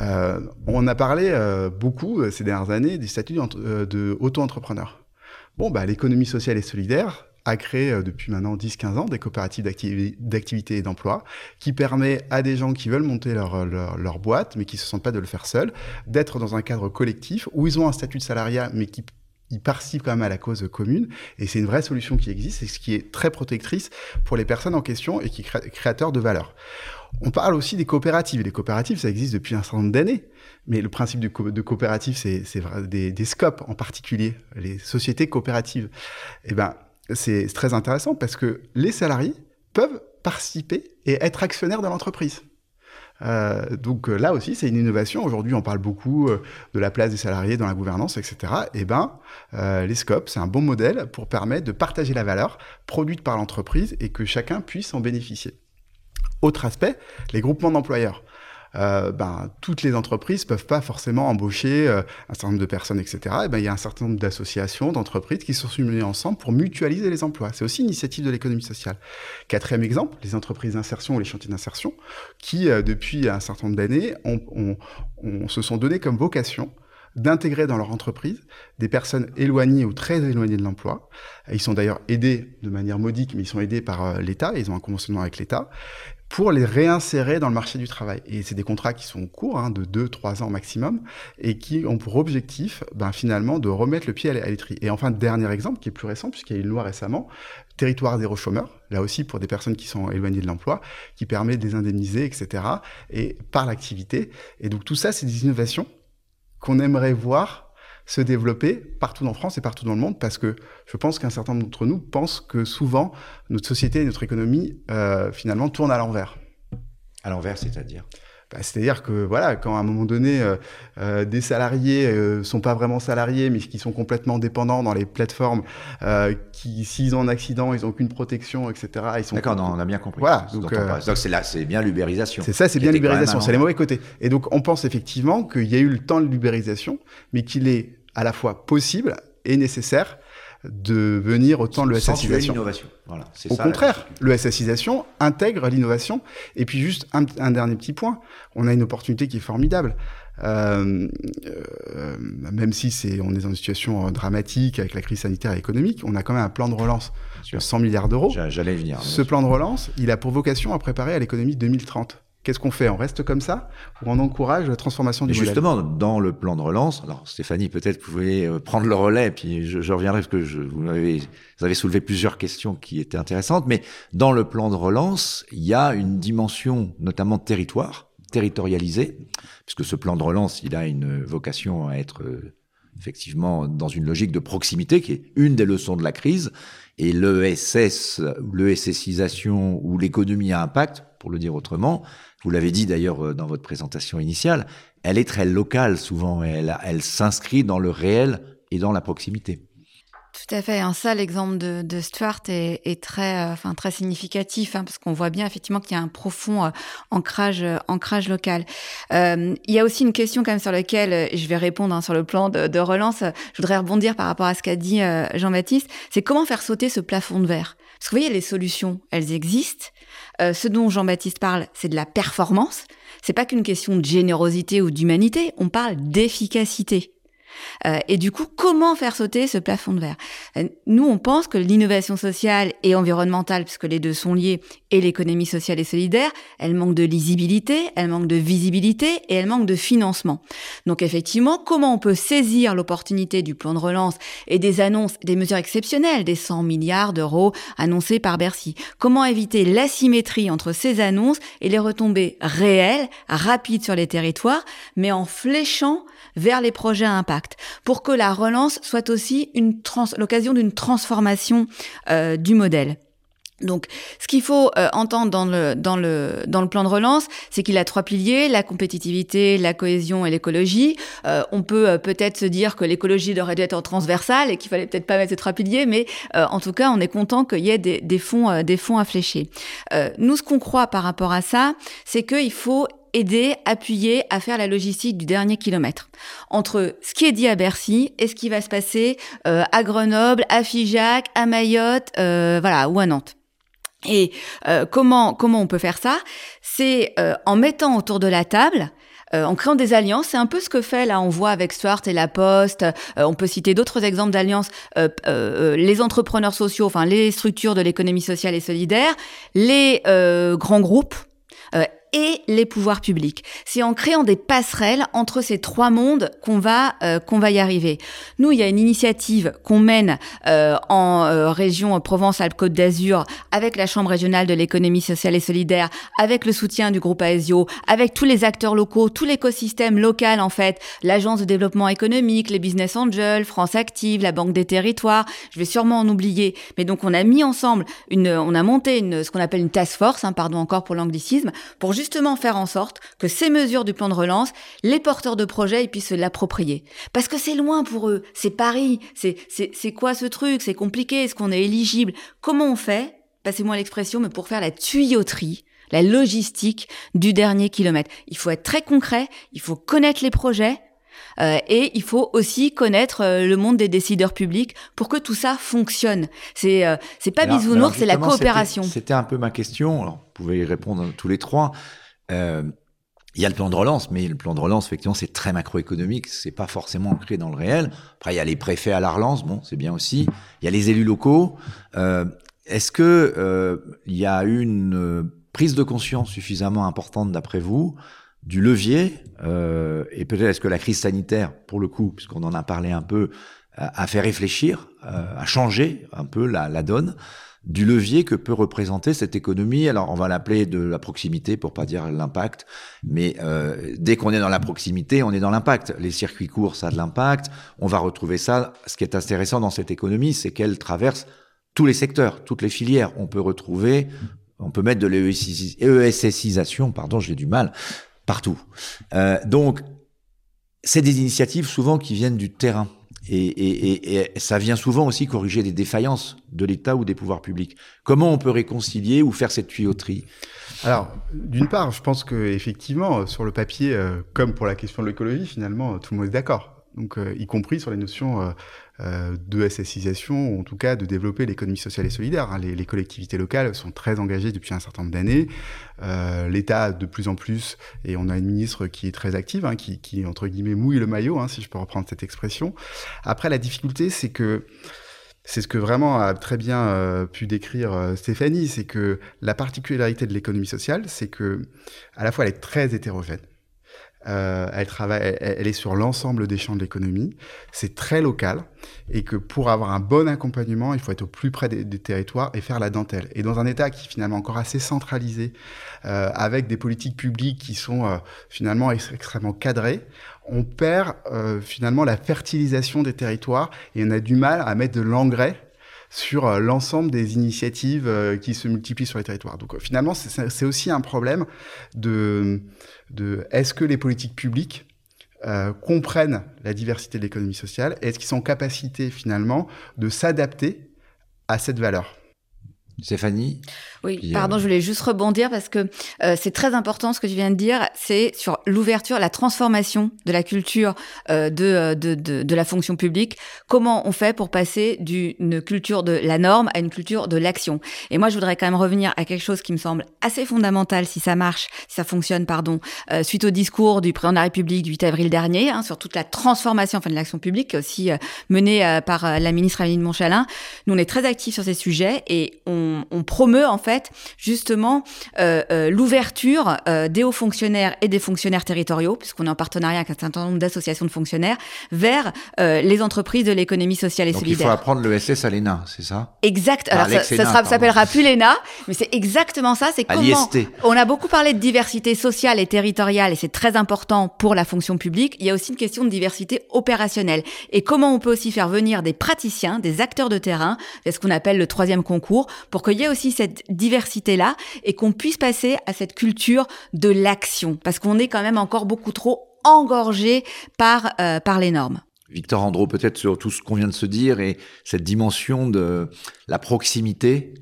Euh, on a parlé euh, beaucoup euh, ces dernières années du statut euh, de auto-entrepreneur. Bon, bah, l'économie sociale et solidaire a créé euh, depuis maintenant 10-15 ans des coopératives d'activité et d'emploi qui permet à des gens qui veulent monter leur, leur, leur boîte, mais qui se sentent pas de le faire seuls, d'être dans un cadre collectif où ils ont un statut de salariat, mais qui ils participent quand même à la cause commune et c'est une vraie solution qui existe et ce qui est très protectrice pour les personnes en question et qui est créateur de valeur. On parle aussi des coopératives. Les coopératives, ça existe depuis un certain nombre d'années. Mais le principe de, co de coopérative, c'est des, des scopes en particulier, les sociétés coopératives. Eh ben, c'est très intéressant parce que les salariés peuvent participer et être actionnaires de l'entreprise. Euh, donc là aussi, c'est une innovation. Aujourd'hui, on parle beaucoup euh, de la place des salariés dans la gouvernance, etc. Et ben, euh, les scopes, c'est un bon modèle pour permettre de partager la valeur produite par l'entreprise et que chacun puisse en bénéficier. Autre aspect, les groupements d'employeurs. Euh, ben, toutes les entreprises peuvent pas forcément embaucher euh, un certain nombre de personnes, etc. Et ben, il y a un certain nombre d'associations, d'entreprises qui sont unies ensemble pour mutualiser les emplois. C'est aussi une initiative de l'économie sociale. Quatrième exemple, les entreprises d'insertion ou les chantiers d'insertion, qui, euh, depuis un certain nombre d'années, se sont donnés comme vocation d'intégrer dans leur entreprise des personnes éloignées ou très éloignées de l'emploi. Ils sont d'ailleurs aidés de manière modique, mais ils sont aidés par l'État, ils ont un conventionnement avec l'État pour les réinsérer dans le marché du travail. Et c'est des contrats qui sont courts, hein, de 2-3 ans maximum, et qui ont pour objectif, ben, finalement, de remettre le pied à l'étrier. Et enfin, dernier exemple, qui est plus récent, puisqu'il y a eu une loi récemment, territoire zéro chômeur, là aussi pour des personnes qui sont éloignées de l'emploi, qui permet de les indemniser, etc., et par l'activité. Et donc tout ça, c'est des innovations qu'on aimerait voir se développer partout en France et partout dans le monde parce que je pense qu'un certain nombre d'entre nous pensent que souvent notre société et notre économie euh, finalement tournent à l'envers. À l'envers, c'est-à-dire? Bah, c'est-à-dire que voilà, quand à un moment donné, euh, euh, des salariés euh, sont pas vraiment salariés, mais qui sont complètement dépendants dans les plateformes, euh, qui s'ils ont un accident, ils ont qu'une protection, etc. Ils sont d'accord, on a bien compris. Voilà, donc c'est là, c'est bien l'ubérisation. C'est ça, c'est bien l'ubérisation, c'est les mauvais côtés. Et donc on pense effectivement qu'il y a eu le temps de l'ubérisation, mais qu'il est à la fois possible et nécessaire de venir autant le SSisation. Voilà, Au ça, contraire, le SSisation intègre l'innovation. Et puis juste un, un, dernier petit point, on a une opportunité qui est formidable. Euh, euh, même si c'est, on est dans une situation euh, dramatique avec la crise sanitaire et économique, on a quand même un plan de relance sur 100 milliards d'euros. J'allais venir. Ce plan de relance, il a pour vocation à préparer à l'économie 2030. Qu'est-ce qu'on fait? On reste comme ça? Ou on encourage la transformation du modèle? Justement, dans le plan de relance, alors Stéphanie, peut-être vous pouvez euh, prendre le relais, puis je, je reviendrai parce que je, vous, avez, vous avez soulevé plusieurs questions qui étaient intéressantes, mais dans le plan de relance, il y a une dimension notamment territoire, territorialisée, puisque ce plan de relance, il a une vocation à être euh, effectivement dans une logique de proximité qui est une des leçons de la crise, et l'ESS, l'ESSisation ou l'économie à impact, pour le dire autrement, vous l'avez dit d'ailleurs euh, dans votre présentation initiale, elle est très locale souvent, elle, s'inscrit dans le réel et dans la proximité. Tout à fait. En ça, l'exemple de, de, Stuart est, euh, très significatif, hein, parce qu'on voit bien effectivement qu'il y a un profond euh, ancrage, local. Il y a aussi une question sur laquelle je vais répondre hein, sur le plan de, relance. Je voudrais rebondir par rapport à ce qu'a dit Jean-Baptiste. C'est comment faire sauter ce plafond de verre? Parce que vous voyez, les solutions, elles existent. ce dont Jean-Baptiste parle, c'est de la performance. C'est pas qu'une question de générosité ou d'humanité. On parle d'efficacité. Euh, et du coup, comment faire sauter ce plafond de verre? Euh, Nous, on pense que l'innovation sociale et environnementale, puisque les deux sont liés, et l'économie sociale et solidaire, elle manque de lisibilité, elle manque de visibilité et elle manque de financement. Donc effectivement, comment on peut saisir l'opportunité du plan de relance et des annonces, des mesures exceptionnelles, des 100 milliards d'euros annoncés par Bercy? Comment éviter l'asymétrie entre ces annonces et les retombées réelles, rapides sur les territoires, mais en fléchant vers les projets à impact, pour que la relance soit aussi l'occasion d'une transformation euh, du modèle. Donc, ce qu'il faut euh, entendre dans le, dans, le, dans le plan de relance, c'est qu'il a trois piliers, la compétitivité, la cohésion et l'écologie. Euh, on peut peut-être se dire que l'écologie devrait être en transversale et qu'il fallait peut-être pas mettre ces trois piliers, mais en tout cas, on est content qu'il y ait des, des fonds, des fonds à flécher. nous, ce qu'on croit par rapport à ça, c'est qu'il faut aider, appuyer à faire la logistique du dernier kilomètre. Entre ce qui est dit à Bercy et ce qui va se passer euh, à Grenoble, à Figeac, à Mayotte, euh, voilà, ou à Nantes. Et euh, comment comment on peut faire ça? C'est en mettant autour de la table en créant des alliances. C'est un peu ce que fait là, on voit avec Stuart et La Poste. On peut citer d'autres exemples d'alliances. Les entrepreneurs sociaux, enfin les structures de l'économie sociale et solidaire, les grands groupes et les pouvoirs publics. C'est en créant des passerelles entre ces trois mondes qu'on va euh, qu'on va y arriver. Nous, il y a une initiative qu'on mène euh, en euh, région Provence-Alpes-Côte d'Azur avec la Chambre régionale de l'économie sociale et solidaire, avec le soutien du groupe AESIO, avec tous les acteurs locaux, tout l'écosystème local en fait, l'agence de développement économique, les business angels, France Active, la Banque des territoires. Je vais sûrement en oublier, mais donc on a mis ensemble une, on a monté une, ce qu'on appelle une task force, hein, pardon encore pour l'anglicisme, pour justement faire en sorte que ces mesures du plan de relance, les porteurs de projets puissent se l'approprier. Parce que c'est loin pour eux, c'est Paris, c'est, c'est, quoi ce truc, c'est compliqué, est-ce qu'on est éligible? Comment on fait, passez-moi l'expression, mais pour faire la tuyauterie la logistique du dernier kilomètre. Il faut être très concret, il faut connaître les projets, euh, et il faut aussi connaître euh, le monde des décideurs publics pour que tout ça fonctionne. C'est euh, c'est pas bisounours, c'est la coopération. C'était un peu ma question. Alors, vous pouvez y répondre tous les trois. Euh, il y a le plan de relance, mais le plan de relance, effectivement, c'est très macroéconomique, c'est pas forcément ancré dans le réel. Après, il y a les préfets à la relance, bon, c'est bien aussi. Il y a les élus locaux. Euh, Est-ce que euh, il y a une prise de conscience suffisamment importante, d'après vous, du levier euh, et peut-être est-ce que la crise sanitaire, pour le coup, puisqu'on en a parlé un peu, a fait réfléchir, euh, a changé un peu la, la donne du levier que peut représenter cette économie. Alors, on va l'appeler de la proximité pour pas dire l'impact, mais euh, dès qu'on est dans la proximité, on est dans l'impact. Les circuits courts, ça a de l'impact. On va retrouver ça. Ce qui est intéressant dans cette économie, c'est qu'elle traverse tous les secteurs, toutes les filières. On peut retrouver, on peut mettre de l'ESSisation, pardon, j'ai du mal, partout. Euh, donc, c'est des initiatives souvent qui viennent du terrain. Et, ça vient souvent aussi corriger des défaillances de l'État ou des pouvoirs publics. Comment on peut réconcilier ou faire cette tuyauterie? Alors, d'une part, je pense que effectivement, sur le papier, euh, comme pour la question de l'écologie, finalement, tout le monde est d'accord. Donc, euh, y compris sur les notions euh, de SSisation, ou en tout cas de développer l'économie sociale et solidaire. Hein. Les, les, collectivités locales sont très engagées depuis un certain nombre d'années. Euh, L'État de plus en plus, et on a une ministre qui est très active, hein, qui, qui, entre guillemets mouille le maillot, hein, si je peux reprendre cette expression. Après, la difficulté, c'est que c'est ce que vraiment a très bien euh, pu décrire euh, Stéphanie, c'est que la particularité de l'économie sociale, c'est que à la fois elle est très hétérogène. Euh, elle travaille, elle, est sur l'ensemble des champs de l'économie. C'est très local et que pour avoir un bon accompagnement, il faut être au plus près des, territoires et faire la dentelle. Et dans un État qui est finalement encore assez centralisé, euh, avec des politiques publiques qui sont euh, finalement ex extrêmement cadrées, on perd euh, finalement la fertilisation des territoires et on a du mal à mettre de l'engrais sur euh, l'ensemble des initiatives euh, qui se multiplient sur les territoires. Donc finalement, c'est aussi un problème de, est-ce que les politiques publiques euh, comprennent la diversité de l'économie sociale et est-ce qu'ils sont en capacité finalement de s'adapter à cette valeur? Stéphanie Oui, pardon, euh... je voulais juste rebondir parce que euh, c'est très important ce que tu viens de dire, c'est sur l'ouverture, la transformation de la culture euh, de, de, de, de, la fonction publique. Comment on fait pour passer d'une culture de la norme à une culture de l'action? Et moi, je voudrais quand même revenir à quelque chose qui me semble assez fondamental si ça marche, si ça fonctionne, pardon, suite au discours du président de la République du 8 avril dernier, hein, sur toute la transformation enfin, de l'action publique, aussi menée par la ministre Amélie de Montchalin. Nous, on est très actifs sur ces sujets et on on, promeut en fait justement euh, euh, l'ouverture euh, des hauts fonctionnaires et des fonctionnaires territoriaux, puisqu'on est en partenariat avec un certain nombre d'associations de fonctionnaires, vers les entreprises de l'économie sociale et Donc solidaire. Il faut apprendre le SS à l'ENA, c'est ça? Exact. Alors ça, ça s'appellera plus l'ENA, mais c'est exactement ça. C'est comment on a beaucoup parlé de diversité sociale et territoriale, et c'est très important pour la fonction publique. Il y a aussi une question de diversité opérationnelle et comment on peut aussi faire venir des praticiens, des acteurs de terrain, c'est ce qu'on appelle le troisième concours, pour qu'il y ait aussi cette diversité-là et qu'on puisse passer à cette culture de l'action, parce qu'on est quand même encore beaucoup trop engorgé par, euh, par les normes. Victor Andro, peut-être sur tout ce qu'on vient de se dire et cette dimension de la proximité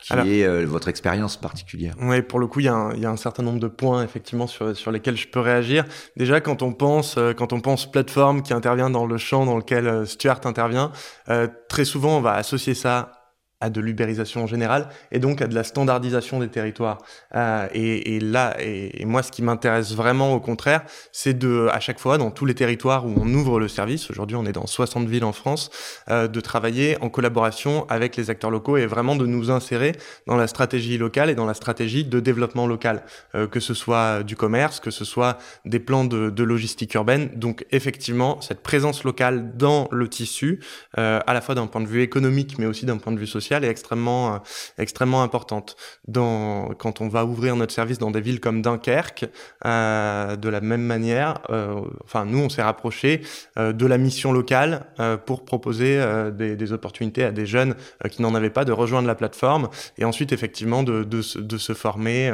qui Alors, est euh, votre expérience particulière. Oui, pour le coup, il y, a y, a un certain nombre de points effectivement sur, sur lesquels je peux réagir. Déjà, quand on pense euh, quand on pense plateforme qui intervient dans le champ dans lequel euh, Stuart intervient, euh, très souvent on va associer ça à de l'ubérisation en général et donc à de la standardisation des territoires. Euh, et, là, et, moi, ce qui m'intéresse vraiment, au contraire, c'est de, à chaque fois, dans tous les territoires où on ouvre le service, aujourd'hui on est dans 60 villes en France, euh, de travailler en collaboration avec les acteurs locaux et vraiment de nous insérer dans la stratégie locale et dans la stratégie de développement local, euh, que ce soit du commerce, que ce soit des plans de, logistique urbaine. Donc effectivement, cette présence locale dans le tissu, à la fois d'un point de vue économique, mais aussi d'un point de vue social, est extrêmement, euh, extrêmement importante. Dans, quand on va ouvrir notre service dans des villes comme Dunkerque, euh, de la même manière, euh, enfin nous on s'est rapproché de la mission locale pour proposer des, opportunités à des jeunes qui n'en avaient pas de rejoindre la plateforme et ensuite effectivement de, de, de se former,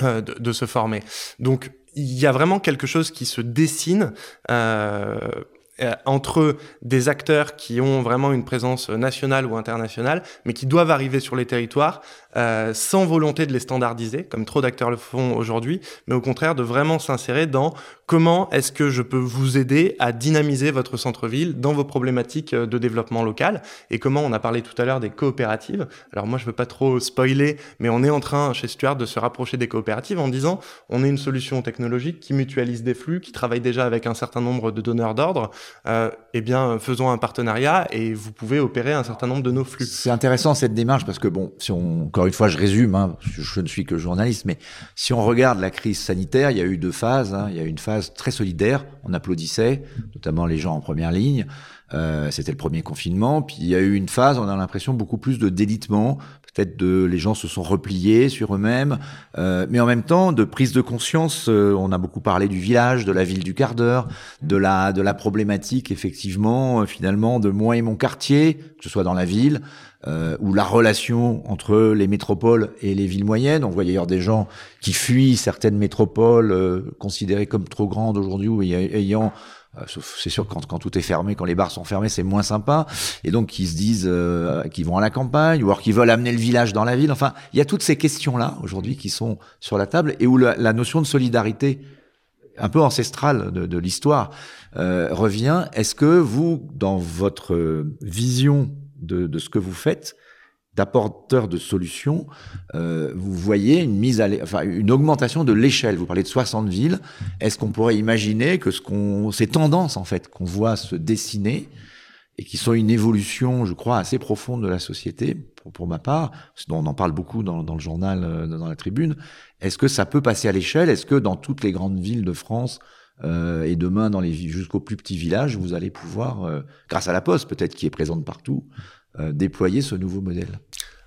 de, se former. Donc il y a vraiment quelque chose qui se dessine entre des acteurs qui ont vraiment une présence nationale ou internationale, mais qui doivent arriver sur les territoires euh, sans volonté de les standardiser, comme trop d'acteurs le font aujourd'hui, mais au contraire de vraiment s'insérer dans comment est-ce que je peux vous aider à dynamiser votre centre-ville dans vos problématiques euh, de développement local et comment on a parlé tout à l'heure des coopératives. Alors moi je veux pas trop spoiler, mais on est en train chez Stuart de se rapprocher des coopératives en disant on est une solution technologique qui mutualise des flux, qui travaille déjà avec un certain nombre de donneurs d'ordre. Euh, eh bien faisons un partenariat et vous pouvez opérer un certain nombre de nos flux. C'est intéressant cette démarche parce que bon, si on encore une fois je résume, hein, je ne suis que journaliste, mais si on regarde la crise sanitaire, il y a eu deux phases. Hein, il y a eu une phase très solidaire. On applaudissait, notamment les gens en première ligne. Euh, C'était le premier confinement. Puis il y a eu une phase, on a l'impression, beaucoup plus de délitement. peut-être de les gens se sont repliés sur eux-mêmes, euh, mais en même temps de prise de conscience. Euh, on a beaucoup parlé du village, de la ville du quart d'heure, de la de la problématique effectivement euh, finalement de moi et mon quartier, que ce soit dans la ville. Euh, ou la relation entre les métropoles et les villes moyennes. On voit d'ailleurs des gens qui fuient certaines métropoles euh, considérées comme trop grandes aujourd'hui ou ayant euh, c'est sûr quand, quand tout est fermé, quand les bars sont fermés, c'est moins sympa. Et donc qui se disent euh, qu'ils vont à la campagne ou alors qu'ils veulent amener le village dans la ville. Enfin, il y a toutes ces questions-là aujourd'hui qui sont sur la table et où la, notion de solidarité un peu ancestrale de, de l'histoire euh, revient. Est-ce que vous, dans votre vision de, de ce que vous faites, d'apporteurs de solutions, euh, vous voyez une mise à enfin une augmentation de l'échelle. Vous parlez de 60 villes. Est-ce qu'on pourrait imaginer que ce qu'on, ces tendances en fait qu'on voit se dessiner et qui sont une évolution, je crois, assez profonde de la société, pour, pour ma part, on en parle beaucoup dans, dans le journal, euh, dans la tribune. Est-ce que ça peut passer à l'échelle? Est-ce que dans toutes les grandes villes de France euh, et demain dans les jusqu'aux plus petits villages, vous allez pouvoir, euh, grâce à la Poste peut-être qui est présente partout, euh, déployer ce nouveau modèle.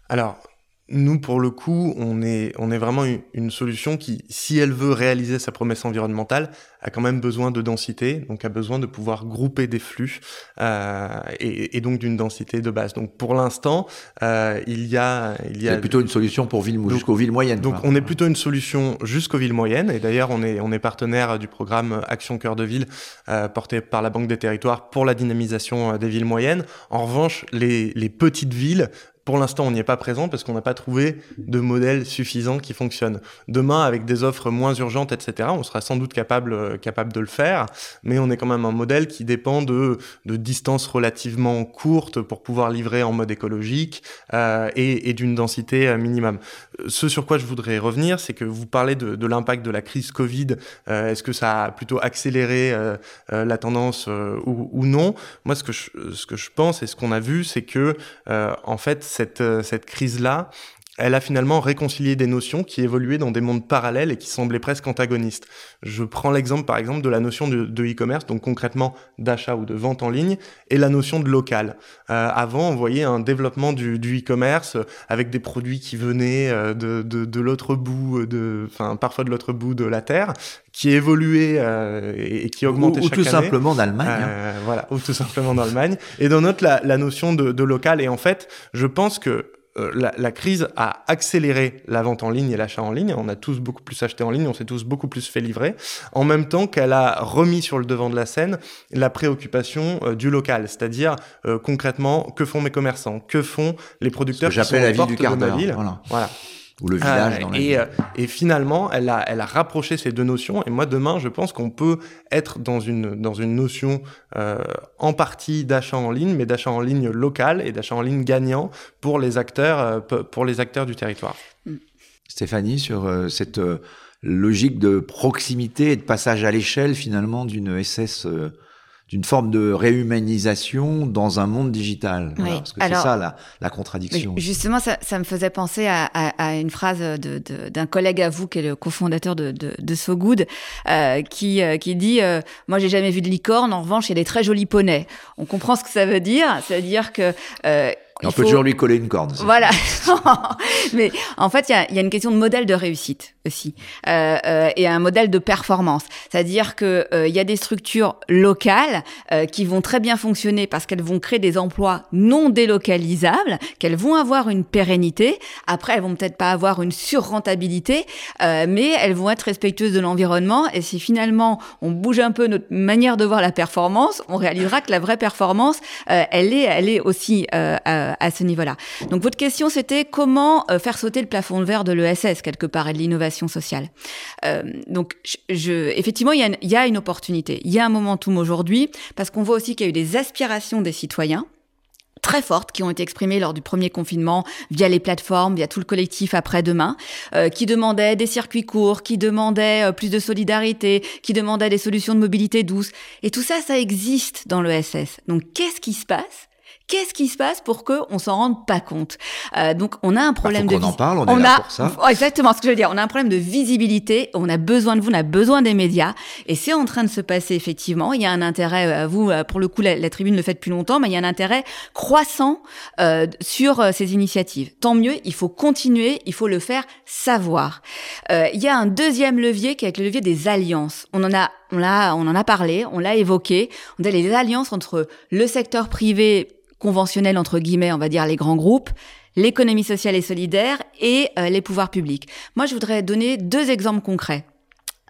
Alors, nous, pour le coup, on est, on est vraiment une, solution qui, si elle veut réaliser sa promesse environnementale, a quand même besoin de densité, donc a besoin de pouvoir grouper des flux euh, et, et, donc d'une densité de base. Donc pour l'instant, euh, il y a, il y a plutôt une solution pour ville jusqu'aux villes moyennes. Donc on est plutôt une solution jusqu'aux villes moyennes. Et d'ailleurs, on est, on est partenaire du programme Action Cœur de Ville euh, porté par la Banque des Territoires pour la dynamisation des villes moyennes. En revanche, les, les petites villes pour l'instant, on n'y est pas présent parce qu'on n'a pas trouvé de modèle suffisant qui fonctionne. Demain, avec des offres moins urgentes, etc., on sera sans doute capable, euh, capable de le faire, mais on est quand même un modèle qui dépend de, de distances relativement courtes pour pouvoir livrer en mode écologique euh, et, d'une densité euh, minimum. Ce sur quoi je voudrais revenir, c'est que vous parlez de, de l'impact de la crise Covid. Est-ce que ça a plutôt accéléré la tendance ou, ou, non? Moi, ce que je, ce que je pense et ce qu'on a vu, c'est que en fait, cette, euh, cette crise-là, elle a finalement réconcilié des notions qui évoluaient dans des mondes parallèles et qui semblaient presque antagonistes. Je prends l'exemple par exemple de la notion de e-commerce, donc concrètement d'achat ou de vente en ligne, et la notion de local. Euh, avant, on voyait un développement du, e-commerce avec des produits qui venaient euh, de, de, de l'autre bout, de, enfin parfois de l'autre bout de la terre, qui évoluaient euh, et, qui augmentaient chaque année. Ou tout simplement d'Allemagne. Hein. Euh, voilà, ou tout simplement d'Allemagne. Et dans notre la, la notion de, de local. Et en fait, je pense que euh, la, la, crise a accéléré la vente en ligne et l'achat en ligne. On a tous beaucoup plus acheté en ligne, on s'est tous beaucoup plus fait livrer, en même temps qu'elle a remis sur le devant de la scène la préoccupation euh, du local, c'est-à-dire euh, concrètement que font mes commerçants, que font les producteurs qui sont la ville du quart d'heure. Voilà. voilà ou le village. dans la et, et finalement, elle a, elle a rapproché ces deux notions. Et moi, demain, je pense qu'on peut être dans une, dans une notion euh, en partie d'achat en ligne, mais d'achat en ligne local et d'achat en ligne gagnant pour les acteurs, euh, pour les acteurs du territoire. Stéphanie, sur euh, cette euh, logique de proximité et de passage à l'échelle finalement d'une SS euh, d'une forme de réhumanisation dans un monde digital. Oui. parce que c'est ça la, la contradiction. Justement, ça, ça, me faisait penser à, à, à une phrase d'un de, de, collègue à vous, qui est le cofondateur de, de, de So Good, euh, qui, euh, qui dit euh, Moi, j'ai jamais vu de licorne, en revanche, il y a des très jolis poneys. On comprend ce que ça veut dire. Ça veut dire que euh, on peut faut... toujours lui coller une corde. Voilà. Mais en fait, il y a, y a, une question de modèle de réussite euh, euh, et un modèle de performance. C'est-à-dire que il euh, y a des structures locales euh, qui vont très bien fonctionner parce qu'elles vont créer des emplois non délocalisables, qu'elles vont avoir une pérennité. Après, elles vont peut-être pas avoir une surrentabilité, euh, mais elles vont être respectueuses de l'environnement. Et si finalement on bouge un peu notre manière de voir la performance, on réalisera que la vraie performance, elle est, elle est aussi à ce niveau-là. Donc votre question, c'était comment euh, faire sauter le plafond de verre de l'ESS quelque part et de l'innovation sociale. Euh, donc effectivement, il y, a une, opportunité, il y a un momentum aujourd'hui parce qu'on voit aussi qu'il y a eu des aspirations des citoyens très fortes qui ont été exprimées lors du premier confinement via les plateformes, via tout le collectif après-demain, euh, qui demandaient des circuits courts, qui demandaient euh, plus de solidarité, qui demandaient des solutions de mobilité douce. Et tout ça, ça existe dans l'ESS. Donc qu'est-ce qui se passe? Qu'est-ce qui se passe pour que on s'en rende pas compte? Euh, Donc, on a un Bah, problème faut de qu'on en parle, on, est là pour ça. Oh, exactement ce que je veux dire. On a un problème de visibilité. On a besoin de vous, on a besoin des médias. Et c'est en train de se passer, effectivement. Il y a un intérêt, euh, vous, euh, pour le coup, la, la tribune le fait depuis longtemps, mais il y a un intérêt croissant euh, sur euh, ces initiatives. Tant mieux, il faut continuer, il faut le faire savoir. Euh, il y a un deuxième levier qui est avec le levier des alliances. On en a, on l'a, on en a parlé, on l'a évoqué. On a les alliances entre le secteur privé conventionnel, entre guillemets, on va dire les grands groupes, l'économie sociale et solidaire et euh, les pouvoirs publics. Moi, je voudrais donner deux exemples concrets.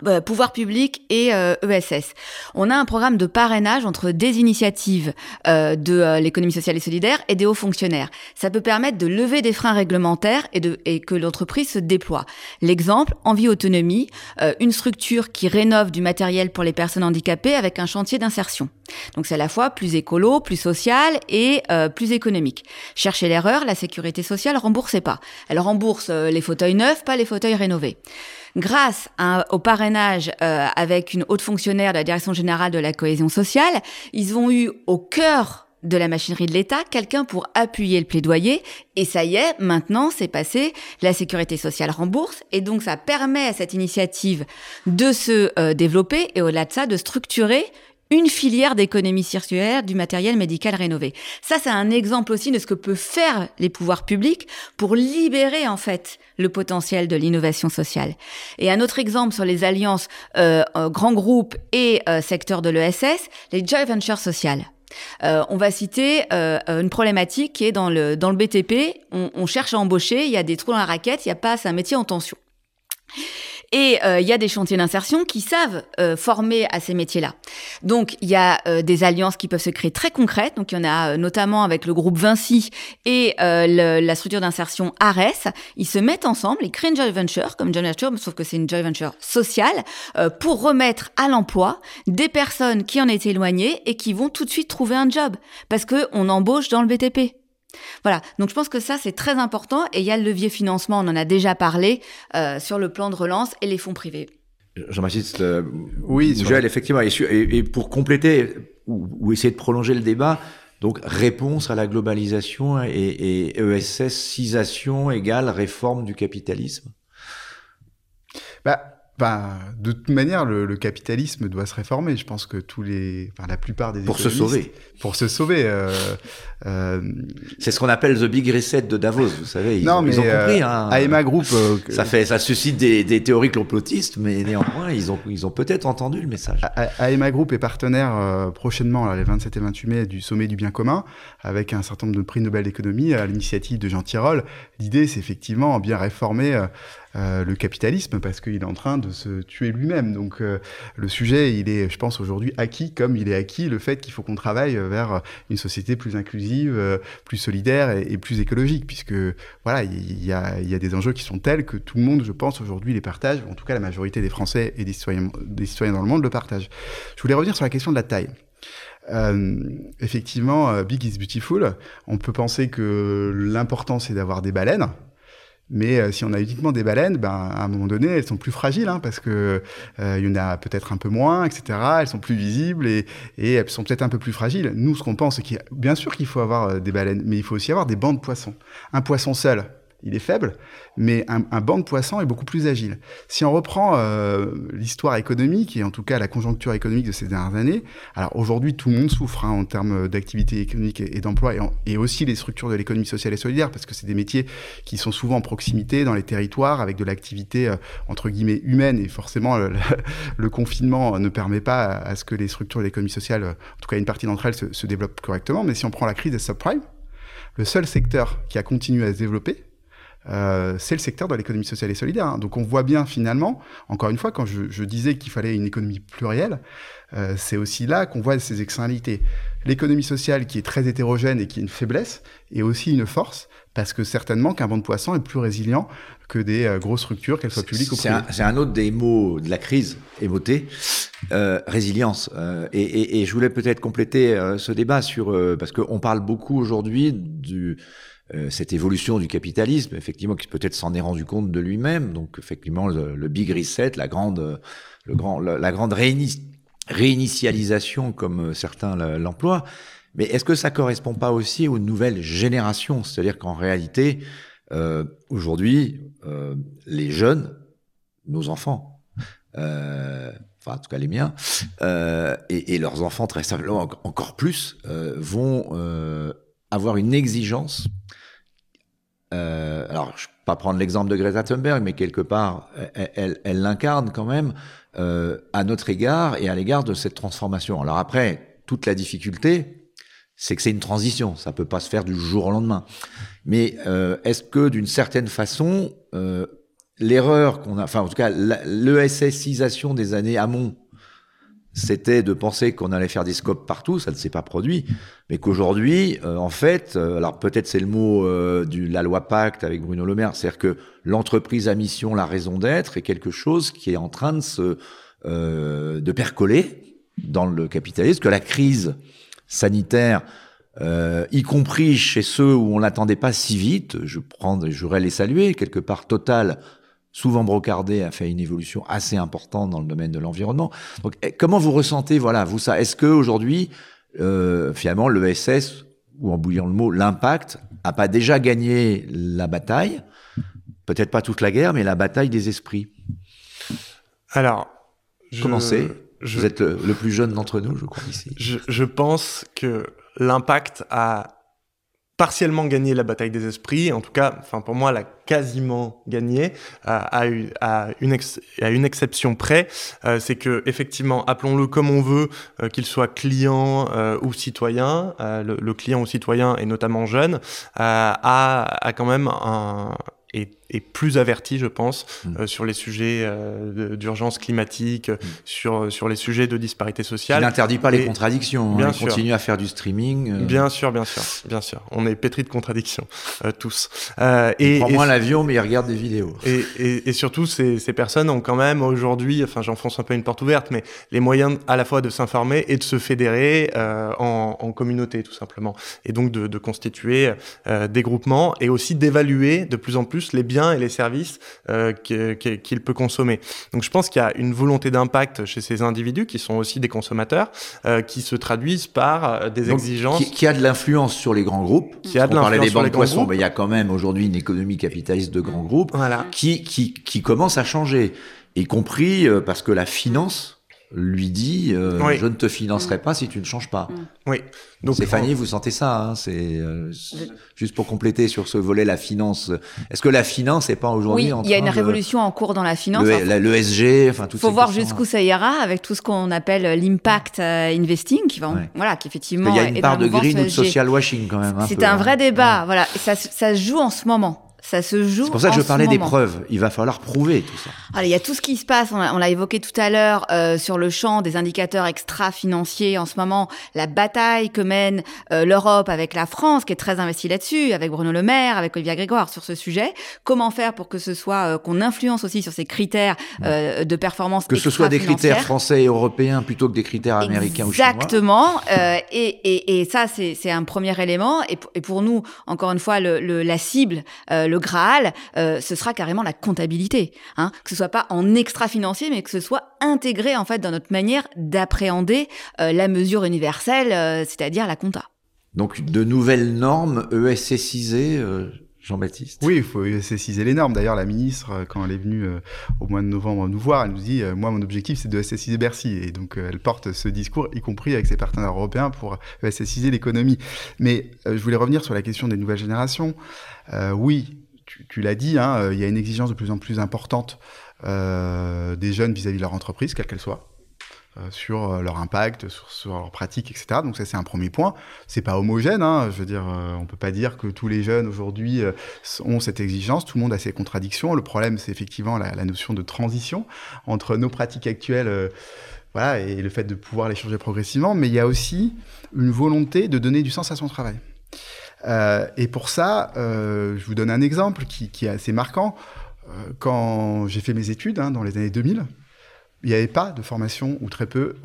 Euh, pouvoir public et euh, ESS. On a un programme de parrainage entre des initiatives euh, de euh, l'économie sociale et solidaire et des hauts fonctionnaires. Ça peut permettre de lever des freins réglementaires et, de, et que l'entreprise se déploie. L'exemple, Envie Autonomie, euh, une structure qui rénove du matériel pour les personnes handicapées avec un chantier d'insertion. Donc c'est à la fois plus écolo, plus social et euh, plus économique. Cherchez l'erreur, la sécurité sociale remboursait pas. Elle rembourse les fauteuils neufs, pas les fauteuils rénovés. Grâce au parrainage euh, avec une haute fonctionnaire de la Direction générale de la cohésion sociale, ils ont eu au cœur de la machinerie de l'État quelqu'un pour appuyer le plaidoyer et ça y est, maintenant c'est passé, la sécurité sociale rembourse et donc ça permet à cette initiative de se euh, développer et au-delà de ça de structurer une filière d'économie circulaire du matériel médical rénové. Ça, c'est un exemple aussi de ce que peuvent faire les pouvoirs publics pour libérer en fait le potentiel de l'innovation sociale. Et un autre exemple sur les alliances euh, euh, grands groupes et euh, secteur de l'ESS, les joint ventures sociales. Euh, on va citer euh, une problématique qui est dans le, dans le BTP. On, on cherche à embaucher, il y a des trous dans la raquette, il y a pas, un métier en tension. Et euh, il y a des chantiers d'insertion qui savent euh, former à ces métiers-là. Donc il y a euh, des alliances qui peuvent se créer très concrètes. Donc il y en a notamment avec le groupe Vinci et le- la structure d'insertion Ares. Ils se mettent ensemble, ils créent une joint venture comme joint venture, sauf que c'est une joint venture sociale pour remettre à l'emploi des personnes qui en étaient éloignées et qui vont tout de suite trouver un job parce que on embauche dans le BTP. Voilà, donc je pense que ça c'est très important et il y a le levier financement, on en a déjà parlé euh, sur le plan de relance et les fonds privés. Jean-Baptiste euh, Oui, Joël, effectivement. Et, et- pour compléter ou, ou essayer de prolonger le débat, donc réponse à la globalisation et, et ESSisation égale réforme du capitalisme. Bah, bah, de toute manière, le, le capitalisme doit se réformer. Je pense que tous les, enfin, la plupart des Pour se sauver. pour se sauver. euh, euh, C'est ce qu'on appelle the big reset de Davos, vous savez. Ils, non, ont, mais ils ont compris. euh, hein. AMA Group, euh, ça fait, ça suscite des, des théories complotistes, mais néanmoins, ils ont, ils ont peut-être entendu le message. AMA Group est partenaire euh, prochainement, là, les 27 et 28 mai, du sommet du bien commun, avec un certain nombre de prix Nobel d'économie à l'initiative de Jean Tirole. L'idée, c'est effectivement bien réformer euh, le capitalisme parce qu'il est en train de se tuer lui-même. Donc euh, le sujet, il est, je pense, aujourd'hui acquis, comme il est acquis le fait qu'il faut qu'on travaille vers une société plus inclusive, euh, plus solidaire et, plus écologique, puisque voilà, il y, a, des enjeux qui sont tels que tout le monde, je pense, aujourd'hui les partage, en tout cas la majorité des Français et des citoyens, des citoyens dans le monde le partagent. Je voulais revenir sur la question de la taille. Effectivement, Big is Beautiful, on peut penser que l'important c'est d'avoir des baleines, mais euh, si on a uniquement des baleines, ben, à un moment donné, elles sont plus fragiles, hein, parce que euh, il y en a peut-être un peu moins, etc. Elles sont plus visibles et, et elles sont peut-être un peu plus fragiles. Nous, ce qu'on pense, c'est qu'il bien sûr qu'il faut avoir euh, des baleines, mais il faut aussi avoir des bancs de poissons. Un poisson seul, il est faible, mais un, banc de poissons est beaucoup plus agile. Si on reprend euh, l'histoire économique et en tout cas la conjoncture économique de ces dernières années, alors aujourd'hui tout le monde souffre hein, en termes d'activité économique et, d'emploi et, aussi les structures de l'économie sociale et solidaire parce que c'est des métiers qui sont souvent en proximité dans les territoires avec de l'activité euh, entre guillemets humaine et forcément le, confinement ne permet pas à, ce que les structures de l'économie sociale, euh, en tout cas une partie d'entre elles, se, se développent correctement. Mais si on prend la crise des subprimes, le seul secteur qui a continué à se développer, euh, c'est le secteur de l'économie sociale et solidaire. hein. Donc on voit bien finalement, encore une fois, quand je, je disais qu'il fallait une économie plurielle, euh, c'est aussi là qu'on voit ces externalités. L'économie sociale qui est très hétérogène et qui est une faiblesse, est aussi une force, parce que certainement qu'un banc de poissons est plus résilient que des euh, grosses structures, qu'elles soient publiques ou privées. c'est un autre des mots de la crise, émoté, euh, résilience. Euh, et, et- et je voulais peut-être compléter ce débat sur parce qu'on parle beaucoup aujourd'hui du euh, cette évolution du capitalisme, effectivement, qui peut-être s'en est rendu compte de lui-même. Donc, effectivement, le, le big reset, la grande, le grand, la, la grande réini- réinitialisation, comme euh, certains l'emploient. Mais est-ce que ça correspond pas aussi aux nouvelles générations? C'est-à-dire qu'en réalité, euh, aujourd'hui, euh, les jeunes, nos enfants, euh, enfin en tout cas les miens, euh, et, et, leurs enfants très simplement encore plus, vont avoir une exigence. alors, je ne vais pas prendre l'exemple de Greta Thunberg, mais quelque part, elle, elle l'incarne quand même à notre égard et à l'égard de cette transformation. Alors après, toute la difficulté, c'est que c'est une transition, ça peut pas se faire du jour au lendemain. Mais euh, est-ce que d'une certaine façon, euh, l'erreur qu'on a, enfin en tout cas l'ESSisation des années amont, c'était de penser qu'on allait faire des scopes partout, ça ne s'est pas produit, mais qu'aujourd'hui, euh, en fait, euh, alors peut-être c'est le mot euh, de la loi Pacte avec Bruno Le Maire, c'est-à-dire que l'entreprise à mission, la raison d'être, est quelque chose qui est en train de se de percoler dans le capitalisme, que la crise sanitaire euh, y compris chez ceux où on l'attendait pas si vite. Je prends, je voudrais les saluer quelque part. Total, souvent brocardé, a fait une évolution assez importante dans le domaine de l'environnement. Donc, eh, comment vous ressentez, voilà, vous ça? Est-ce que aujourd'hui, euh, finalement, le SS ou en bouillant le mot, l'impact a pas déjà gagné la bataille? Peut-être pas toute la guerre, mais la bataille des esprits. Alors, je... commencez. Je... Vous êtes le, le plus jeune d'entre nous, je crois ici. Je, je pense que l'impact a partiellement gagné la bataille des esprits, en tout cas, enfin pour moi, l'a quasiment gagné à, à, une, exception près. Euh, c'est que effectivement, appelons-le comme on veut, euh, qu'il soit client euh, ou citoyen, euh, le, client ou citoyen et notamment jeune, euh, a, quand même un, est, plus averti, je pense, mmh. euh, sur les sujets euh, d'urgence climatique, mmh. sur, sur les sujets de disparité sociale. Il n'interdit pas et les contradictions, bien hein, il continue à faire du streaming. Euh... Bien sûr, bien sûr, bien sûr. On est pétri de contradictions, tous. Euh, il et, prend moins l'avion, mais il regarde des vidéos. Et, et, et surtout, ces, ces, personnes ont quand même aujourd'hui, enfin j'enfonce un peu une porte ouverte, mais les moyens à la fois de s'informer et de se fédérer en, en, communauté, tout simplement. Et donc de, de constituer des groupements et aussi d'évaluer de plus en plus les biens et les services euh, qu'il peut consommer. Donc je pense qu'il y a une volonté d'impact chez ces individus qui sont aussi des consommateurs, euh, qui se traduisent par euh, des Donc, exigences. Qui, qui, a de l'influence sur les grands groupes. Qui a de l'influence sur les grands poissons, groupes. Mais il y a quand même aujourd'hui une économie capitaliste de grands groupes voilà. qui, qui, qui commence à changer, y compris parce que la finance lui dit euh, oui. je ne te financerai pas si tu ne changes pas. Oui. Donc Stéphanie, vous sentez ça hein, C'est euh, juste pour compléter sur ce volet la finance. Est-ce que la finance n'est pas aujourd'hui oui, en il y a une de... révolution en cours dans la finance. Le, l'ESG, enfin tout. Il faut voir jusqu'où ça ira avec tout ce qu'on appelle l'impact euh, investing, qui va, ouais. voilà, qui effectivement. Il y a une part de green ou de social washing quand même. C'est un, un, vrai débat. Ouais. Voilà, ça, ça se joue en ce moment ça se joue. C'est pour ça que je parlais des preuves. Il va falloir prouver tout ça. Alors, il y a tout ce qui se passe. On l'a évoqué tout à l'heure euh, sur le champ des indicateurs extra-financiers. En ce moment, la bataille que mène euh, l'Europe avec la France, qui est très investie là-dessus, avec Bruno Le Maire, avec Olivier Grégoire sur ce sujet. Comment faire pour que ce soit euh, qu'on influence aussi sur ces critères euh, de performance Que ce soit des critères français et européens plutôt que des critères américains Exactement. ou chinois. Exactement. Et, et, et, ça, c'est un premier élément. Et, et, pour nous, encore une fois, le, le, la cible, le Graal, euh, ce sera carrément la comptabilité, hein, que ce soit pas en extra financier, mais que ce soit intégré en fait dans notre manière d'appréhender euh, la mesure universelle, euh, c'est-à-dire la compta. Donc de nouvelles normes ESSisées. Jean-Baptiste? Oui, il faut ESSiser les normes. D'ailleurs, la ministre, quand elle est venue euh, au mois de novembre nous voir, elle nous dit euh, Moi, mon objectif, c'est de ESSiser Bercy. Et donc, euh, elle porte ce discours, y compris avec ses partenaires européens, pour ESSiser l'économie. Mais je voulais revenir sur la question des nouvelles générations. oui, tu, l'as dit, hein, il y a une exigence de plus en plus importante des jeunes vis-à-vis -vis de leur entreprise, quelle qu'elle soit sur leur impact, sur, sur leur pratique, etc. Donc ça c'est un premier point. C'est pas homogène, hein. je veux dire, euh, on peut pas dire que tous les jeunes aujourd'hui euh, ont cette exigence. Tout le monde a ses contradictions. Le problème c'est effectivement la, notion de transition entre nos pratiques actuelles. Euh, et le fait de pouvoir les changer progressivement, mais il y a aussi une volonté de donner du sens à son travail. Euh, et pour ça, euh, je vous donne un exemple qui, est assez marquant. Euh, quand j'ai fait mes études hein, dans les années 2000, il n'y avait pas de formation, ou très peu,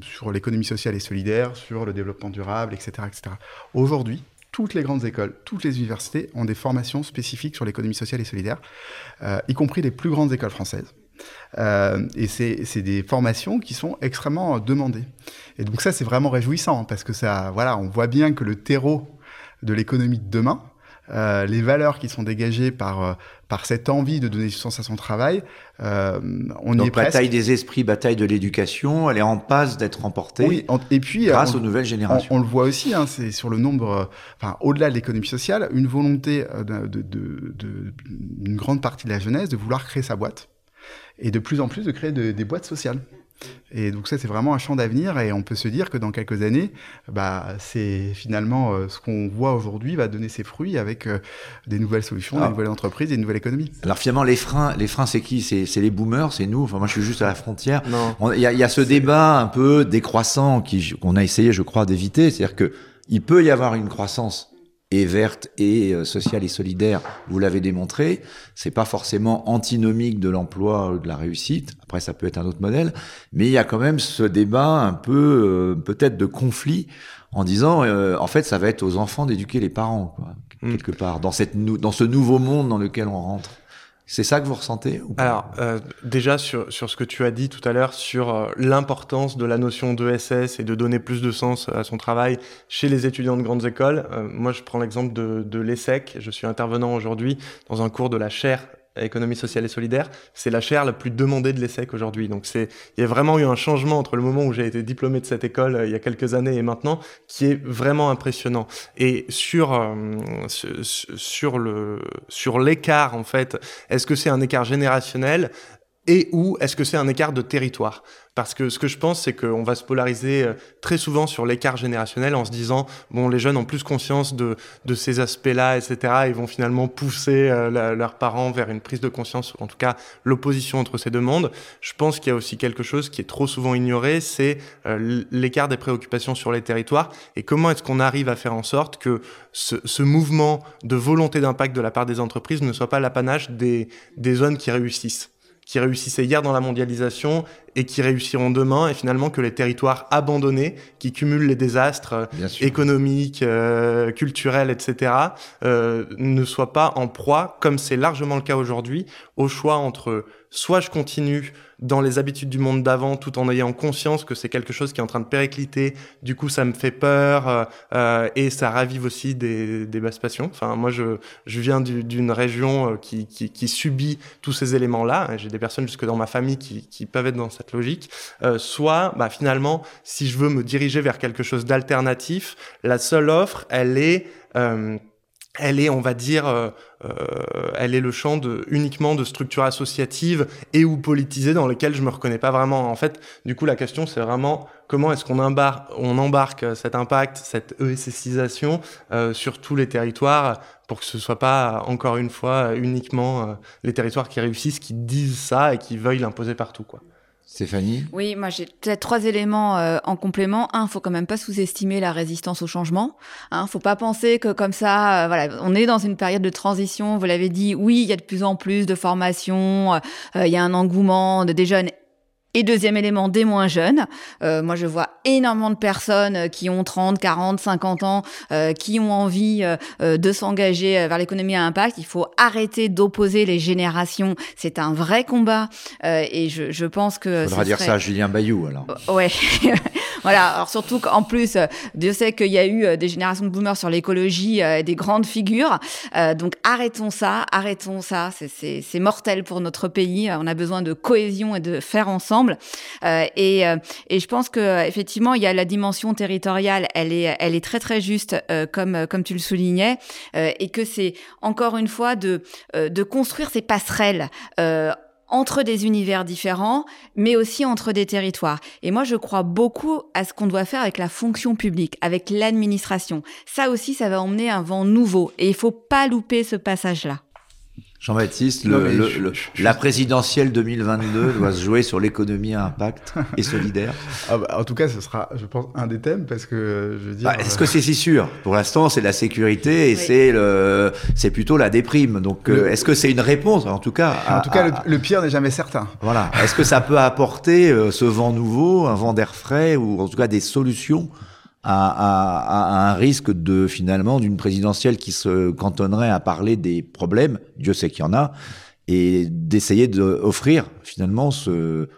sur l'économie sociale et solidaire, sur le développement durable, etc. etc. Aujourd'hui, toutes les grandes écoles, toutes les universités ont des formations spécifiques sur l'économie sociale et solidaire, y compris les plus grandes écoles françaises. Et c'est des formations qui sont extrêmement demandées. Et donc ça, c'est vraiment réjouissant parce que ça, voilà, on voit bien que le terreau de l'économie de demain, euh, les valeurs qui sont dégagées par, euh, par cette envie de donner du sens à son travail, euh, on Donc, y est bataille des esprits, bataille de l'éducation, elle est en passe d'être remportée. Oui, et puis grâce aux nouvelles générations. On, le voit aussi, hein, c'est sur le nombre, enfin au-delà de l'économie sociale, une volonté d'une de, de, de, grande partie de la jeunesse de vouloir créer sa boîte et de plus en plus de créer des boîtes sociales. Et donc ça, c'est vraiment un champ d'avenir et on peut se dire que dans quelques années, bah, c'est finalement euh, ce qu'on voit aujourd'hui va donner ses fruits avec euh, des nouvelles solutions, des nouvelles entreprises et une nouvelle économie. Alors finalement, les freins, les freins, c'est qui? C'est les boomers, c'est nous? Enfin, moi, je suis juste à la frontière. Il y, a, y a ce débat un peu décroissant qu'on a essayé, je crois, d'éviter. C'est-à-dire que il peut y avoir une croissance et verte et euh, sociale et solidaire, vous l'avez démontré. C'est pas forcément antinomique de l'emploi ou de la réussite. Après, ça peut être un autre modèle, mais il y a quand même ce débat un peu euh, peut-être de conflit en disant, euh, en fait, ça va être aux enfants d'éduquer les parents, quoi, mm. quelque part, dans cette dans ce nouveau monde dans lequel on rentre. C'est ça que vous ressentez Alors, euh, déjà, sur, sur ce que tu as dit tout à l'heure, sur euh, l'importance de la notion d'ESS et de donner plus de sens à son travail chez les étudiants de grandes écoles, euh, moi, je prends l'exemple de, de l'ESSEC. Je suis intervenant aujourd'hui dans un cours de la chaire économie sociale et solidaire, c'est la chaire la plus demandée de l'ESSEC aujourd'hui. Donc c'est, il y a vraiment eu un changement entre le moment où j'ai été diplômé de cette école euh, il y a quelques années et maintenant, qui est vraiment impressionnant. Et sur euh, sur le sur l'écart en fait, est-ce que c'est un écart générationnel? Et ou est-ce que c'est un écart de territoire? Parce que ce que je pense, c'est qu'on va se polariser euh, très souvent sur l'écart générationnel en se disant, bon, les jeunes ont plus conscience de, de ces aspects-là, etc. Ils vont finalement pousser euh, leurs parents vers une prise de conscience, en tout cas l'opposition entre ces deux mondes. Je pense qu'il y a aussi quelque chose qui est trop souvent ignoré, c'est euh, l'écart des préoccupations sur les territoires et comment est-ce qu'on arrive à faire en sorte que ce, ce mouvement de volonté d'impact de la part des entreprises ne soit pas l'apanage des, des zones qui réussissent? Qui réussissaient hier dans la mondialisation et qui réussiront demain, et finalement que les territoires abandonnés, qui cumulent les désastres économiques, euh, culturels, etc., euh, ne soient pas en proie, comme c'est largement le cas aujourd'hui, au choix entre soit je continue dans les habitudes du monde d'avant tout en ayant conscience que c'est quelque chose qui est en train de péricliter. Du coup, ça me fait peur euh, et ça ravive aussi des, des basses passions. Enfin, moi, je, je viens d'une région qui, qui, qui, subit tous ces éléments-là. J'ai des personnes jusque dans ma famille qui, qui peuvent être dans cette logique. Euh, soit, bah, finalement, si je veux me diriger vers quelque chose d'alternatif, la seule offre, elle est euh, elle est, on va dire, euh, elle est le champ de, uniquement de structures associatives et ou politisées dans lesquelles je me reconnais pas vraiment. En fait, du coup, la question, c'est vraiment comment est-ce qu'on embarque, cet impact, cette ESSisation euh, sur tous les territoires pour que ce soit pas, encore une fois, uniquement les territoires qui réussissent, qui disent ça et qui veuillent l'imposer partout, quoi. Stéphanie? Oui, moi j'ai peut-être trois éléments euh, en complément. Un, faut quand même pas sous-estimer la résistance au changement. Hein, faut pas penser que comme ça, euh, voilà, on est dans une période de transition. Vous l'avez dit, oui, il y a de plus en plus de formations, euh, il y a un engouement de des jeunes et deuxième élément, des moins jeunes. Euh, moi, je vois énormément de personnes euh, qui ont 30, 40, 50 ans, euh, qui ont envie euh, de s'engager vers l'économie à impact. Il faut arrêter d'opposer les générations. C'est un vrai combat. et je, je, pense que... Il faudra dire ça à Julien Bayou, alors. ouais. voilà. Alors surtout qu'en plus, Dieu sait qu'il y a eu des générations de boomers sur l'écologie, des grandes figures. donc arrêtons ça, arrêtons ça. C'est mortel pour notre pays. On a besoin de cohésion et de faire ensemble. Euh, et, euh, et je pense que effectivement, il y a la dimension territoriale, elle est, elle est très très juste, euh, comme comme tu le soulignais, et que c'est encore une fois de de construire ces passerelles entre des univers différents, mais aussi entre des territoires. Et moi, je crois beaucoup à ce qu'on doit faire avec la fonction publique, avec l'administration. Ça aussi, ça va emmener un vent nouveau. Et il faut pas louper ce passage-là. Jean-Baptiste, la présidentielle 2022 doit se jouer sur l'économie à impact et solidaire. Ah bah, en tout cas, ce sera, je pense, un des thèmes parce que je veux dire. Bah, est-ce que c'est si sûr? Pour l'instant, c'est la sécurité et c'est le, c'est plutôt la déprime. Donc, euh, est-ce que c'est une réponse? En tout cas. en tout cas, le, pire n'est jamais certain. Voilà. Est-ce que ça peut apporter euh, ce vent nouveau, un vent d'air frais ou en tout cas des solutions à, un risque de finalement d'une présidentielle qui se cantonnerait à parler des problèmes, Dieu sait qu'il y en a, et d'essayer d'offrir finalement ce,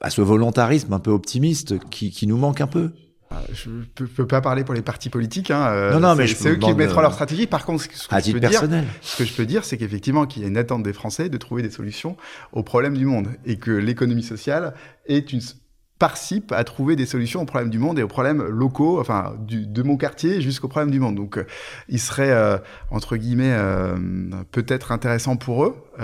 à ce volontarisme un peu optimiste qui, qui nous manque un peu. Ah, je peux, peux pas parler pour les partis politiques. Hein, euh, non, non, mais c'est eux qui mettront leur stratégie. Par contre, ce que, à je peux personnel. dire, ce que je peux dire, c'est qu'effectivement, qu'il y a une attente des Français de trouver des solutions aux problèmes du monde et que l'économie sociale est une participe à trouver des solutions aux problèmes du monde et aux problèmes locaux, enfin du, de mon quartier jusqu'aux problèmes du monde. Donc, euh, il serait euh, entre guillemets euh, peut-être intéressant pour eux,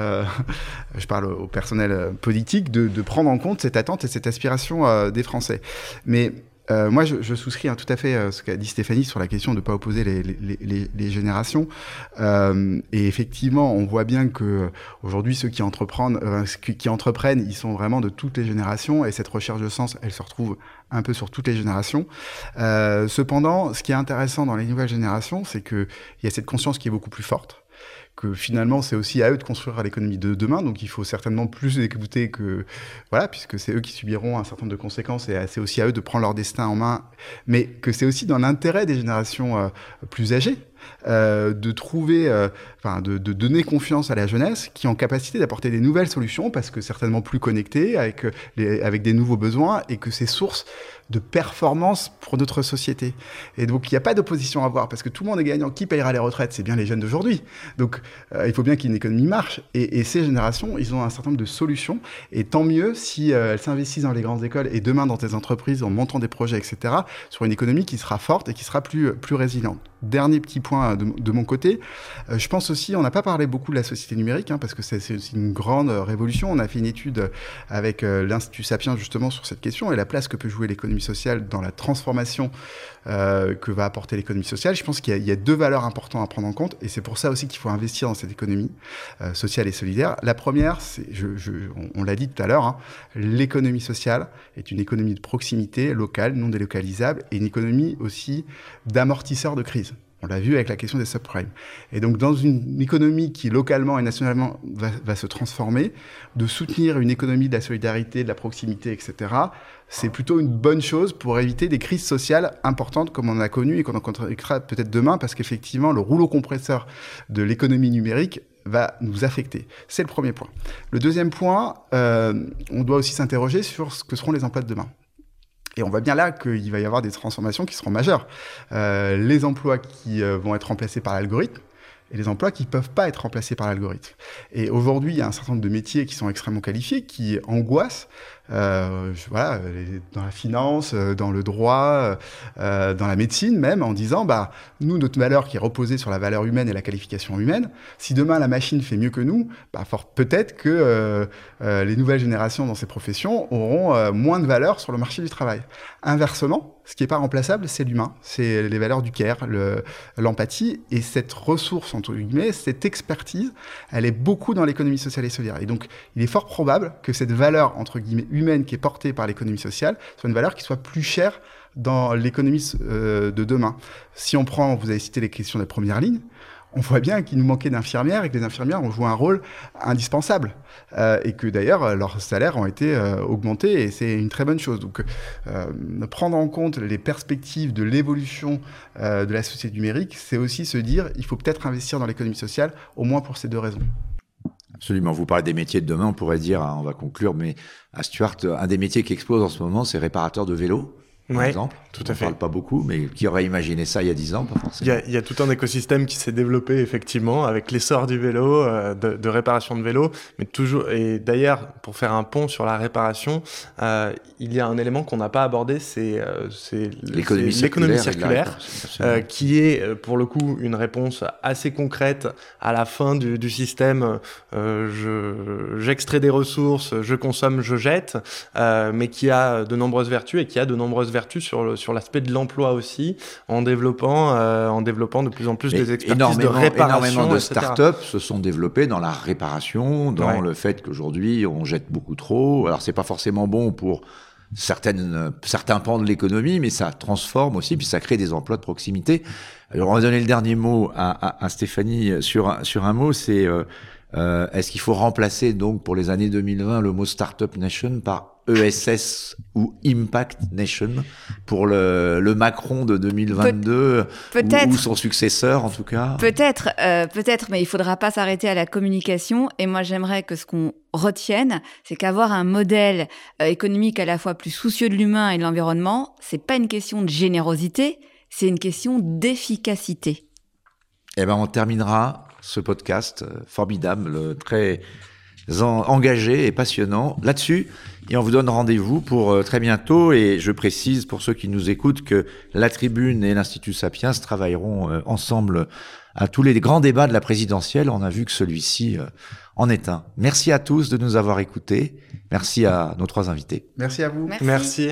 je parle au personnel politique, de, de, prendre en compte cette attente et cette aspiration des Français. Mais euh, moi, je, je souscris hein, tout à fait à euh, ce qu'a dit Stéphanie sur la question de ne pas opposer les, les, les, les générations. Euh, et effectivement, on voit bien que aujourd'hui, ceux qui entreprennent, euh, qui entreprennent, ils sont vraiment de toutes les générations. Et cette recherche de sens, elle se retrouve un peu sur toutes les générations. Euh, cependant, ce qui est intéressant dans les nouvelles générations, c'est qu'il y a cette conscience qui est beaucoup plus forte que finalement c'est aussi à eux de construire l'économie de demain, donc il faut certainement plus écouter que voilà, puisque c'est eux qui subiront un certain nombre de conséquences et c'est aussi à eux de prendre leur destin en main, mais que c'est aussi dans l'intérêt des générations euh, plus âgées euh, de trouver, euh, de, donner confiance à la jeunesse qui est en capacité d'apporter des nouvelles solutions parce que certainement plus connectées avec, avec des nouveaux besoins et que c'est source de performance pour notre société. Et donc, il n'y a pas d'opposition à avoir parce que tout le monde est gagnant. Qui payera les retraites? C'est bien les jeunes d'aujourd'hui. Donc, euh, il faut bien qu'une économie marche. Et, ces générations, ils ont un certain nombre de solutions. Et tant mieux si euh, elles s'investissent dans les grandes écoles et demain dans des entreprises en montant des projets, etc., sur une économie qui sera forte et qui sera plus résiliente. Dernier petit point de, mon côté, euh, je pense aussi, on n'a pas parlé beaucoup de la société numérique, hein, parce que c'est une grande révolution. On a fait une étude avec euh, l'Institut Sapiens justement sur cette question et la place que peut jouer l'économie sociale dans la transformation euh, que va apporter l'économie sociale. Je pense qu'il y, a deux valeurs importantes à prendre en compte, et c'est pour ça aussi qu'il faut investir dans cette économie euh, sociale et solidaire. La première, on l'a dit tout à l'heure, hein, l'économie sociale est une économie de proximité, locale, non délocalisable, et une économie aussi d'amortisseur de crise. On l'a vu avec la question des subprimes. Et donc, dans une économie qui, localement et nationalement, va, se transformer, de soutenir une économie de la solidarité, de la proximité, etc., c'est plutôt une bonne chose pour éviter des crises sociales importantes comme on a connu et qu'on en connaîtra peut-être demain, parce qu'effectivement, le rouleau compresseur de l'économie numérique va nous affecter. C'est le premier point. Le deuxième point, euh, on doit aussi s'interroger sur ce que seront les emplois de demain. Et on voit bien là qu'il va y avoir des transformations qui seront majeures. Euh, les emplois qui euh, vont être remplacés par l'algorithme et les emplois qui ne peuvent pas être remplacés par l'algorithme. Et aujourd'hui, il y a un certain nombre de métiers qui sont extrêmement qualifiés, qui angoissent euh, dans la finance, euh, dans le droit, euh, dans la médecine même, en disant, bah, nous, notre valeur qui est reposée sur la valeur humaine et la qualification humaine, si demain la machine fait mieux que nous, bah, peut-être que les nouvelles générations dans ces professions auront moins de valeur sur le marché du travail. Inversement, ce qui n'est pas remplaçable, c'est l'humain, c'est les valeurs du care, l'empathie, et cette ressource, entre guillemets, cette expertise, elle est beaucoup dans l'économie sociale et solidaire. Et donc, il est fort probable que cette valeur, entre guillemets, humaine qui est portée par l'économie sociale soit une valeur qui soit plus chère dans l'économie euh, de demain. Si on prend, vous avez cité les questions de première ligne, on voit bien qu'il nous manquait d'infirmières et que les infirmières ont joué un rôle indispensable euh, et que d'ailleurs leurs salaires ont été euh, augmentés et c'est une très bonne chose. Donc euh, prendre en compte les perspectives de l'évolution euh, de la société numérique, c'est aussi se dire il faut peut-être investir dans l'économie sociale au moins pour ces deux raisons. Absolument. Vous parlez des métiers de demain, on pourrait dire, hein, on va conclure, mais à Stuart, un des métiers qui explose en ce moment, c'est réparateur de vélos par ouais, exemple. Tout à on fait. parle pas beaucoup, mais qui aurait imaginé ça il y a 10 ans pas forcément. Il y, a, il y a tout un écosystème qui s'est développé effectivement avec l'essor du vélo, euh, de, de, réparation de vélo, mais toujours. Et d'ailleurs, pour faire un pont sur la réparation, euh, il y a un élément qu'on n'a pas abordé, c'est euh, l'économie circulaire, circulaire euh, qui est pour le coup une réponse assez concrète à la fin du, du système. Euh, j'extrais des ressources, je consomme, je jette, mais qui a de nombreuses vertus et qui a de nombreuses vertus sur le, sur l'aspect de l'emploi aussi, en développant, euh, en développant de plus en plus Mais des expertises de réparation. Énormément de startups se sont développées dans la réparation, dans Ouais. le fait qu'aujourd'hui on jette beaucoup trop. Alors c'est pas forcément bon pour certaines, certains pans de l'économie, mais ça transforme aussi, puis ça crée des emplois de proximité. Alors on va donner le dernier mot à, à, à Stéphanie sur, un- sur un mot, c'est euh, euh, est-ce qu'il faut remplacer donc pour les années 2020 le mot Startup Nation par ESS ou Impact Nation pour le, le Macron de 2022 Peut- ou, son successeur en tout cas. Peut-être, euh, peut-être, mais il faudra pas s'arrêter à la communication. Et moi, j'aimerais que ce qu'on retienne, c'est qu'avoir un modèle euh, économique à la fois plus soucieux de l'humain et de l'environnement, c'est pas une question de générosité, c'est une question d'efficacité. Eh ben, on terminera ce podcast euh, formidable, très engagé et passionnant là-dessus. Et on vous donne rendez-vous pour euh, très bientôt. Et je précise pour ceux qui nous écoutent que la Tribune et l'Institut Sapiens travailleront euh, ensemble à tous les grands débats de la présidentielle. On a vu que celui-ci euh, en est un. Merci à tous de nous avoir écoutés. Merci à nos trois invités. Merci à vous. Merci.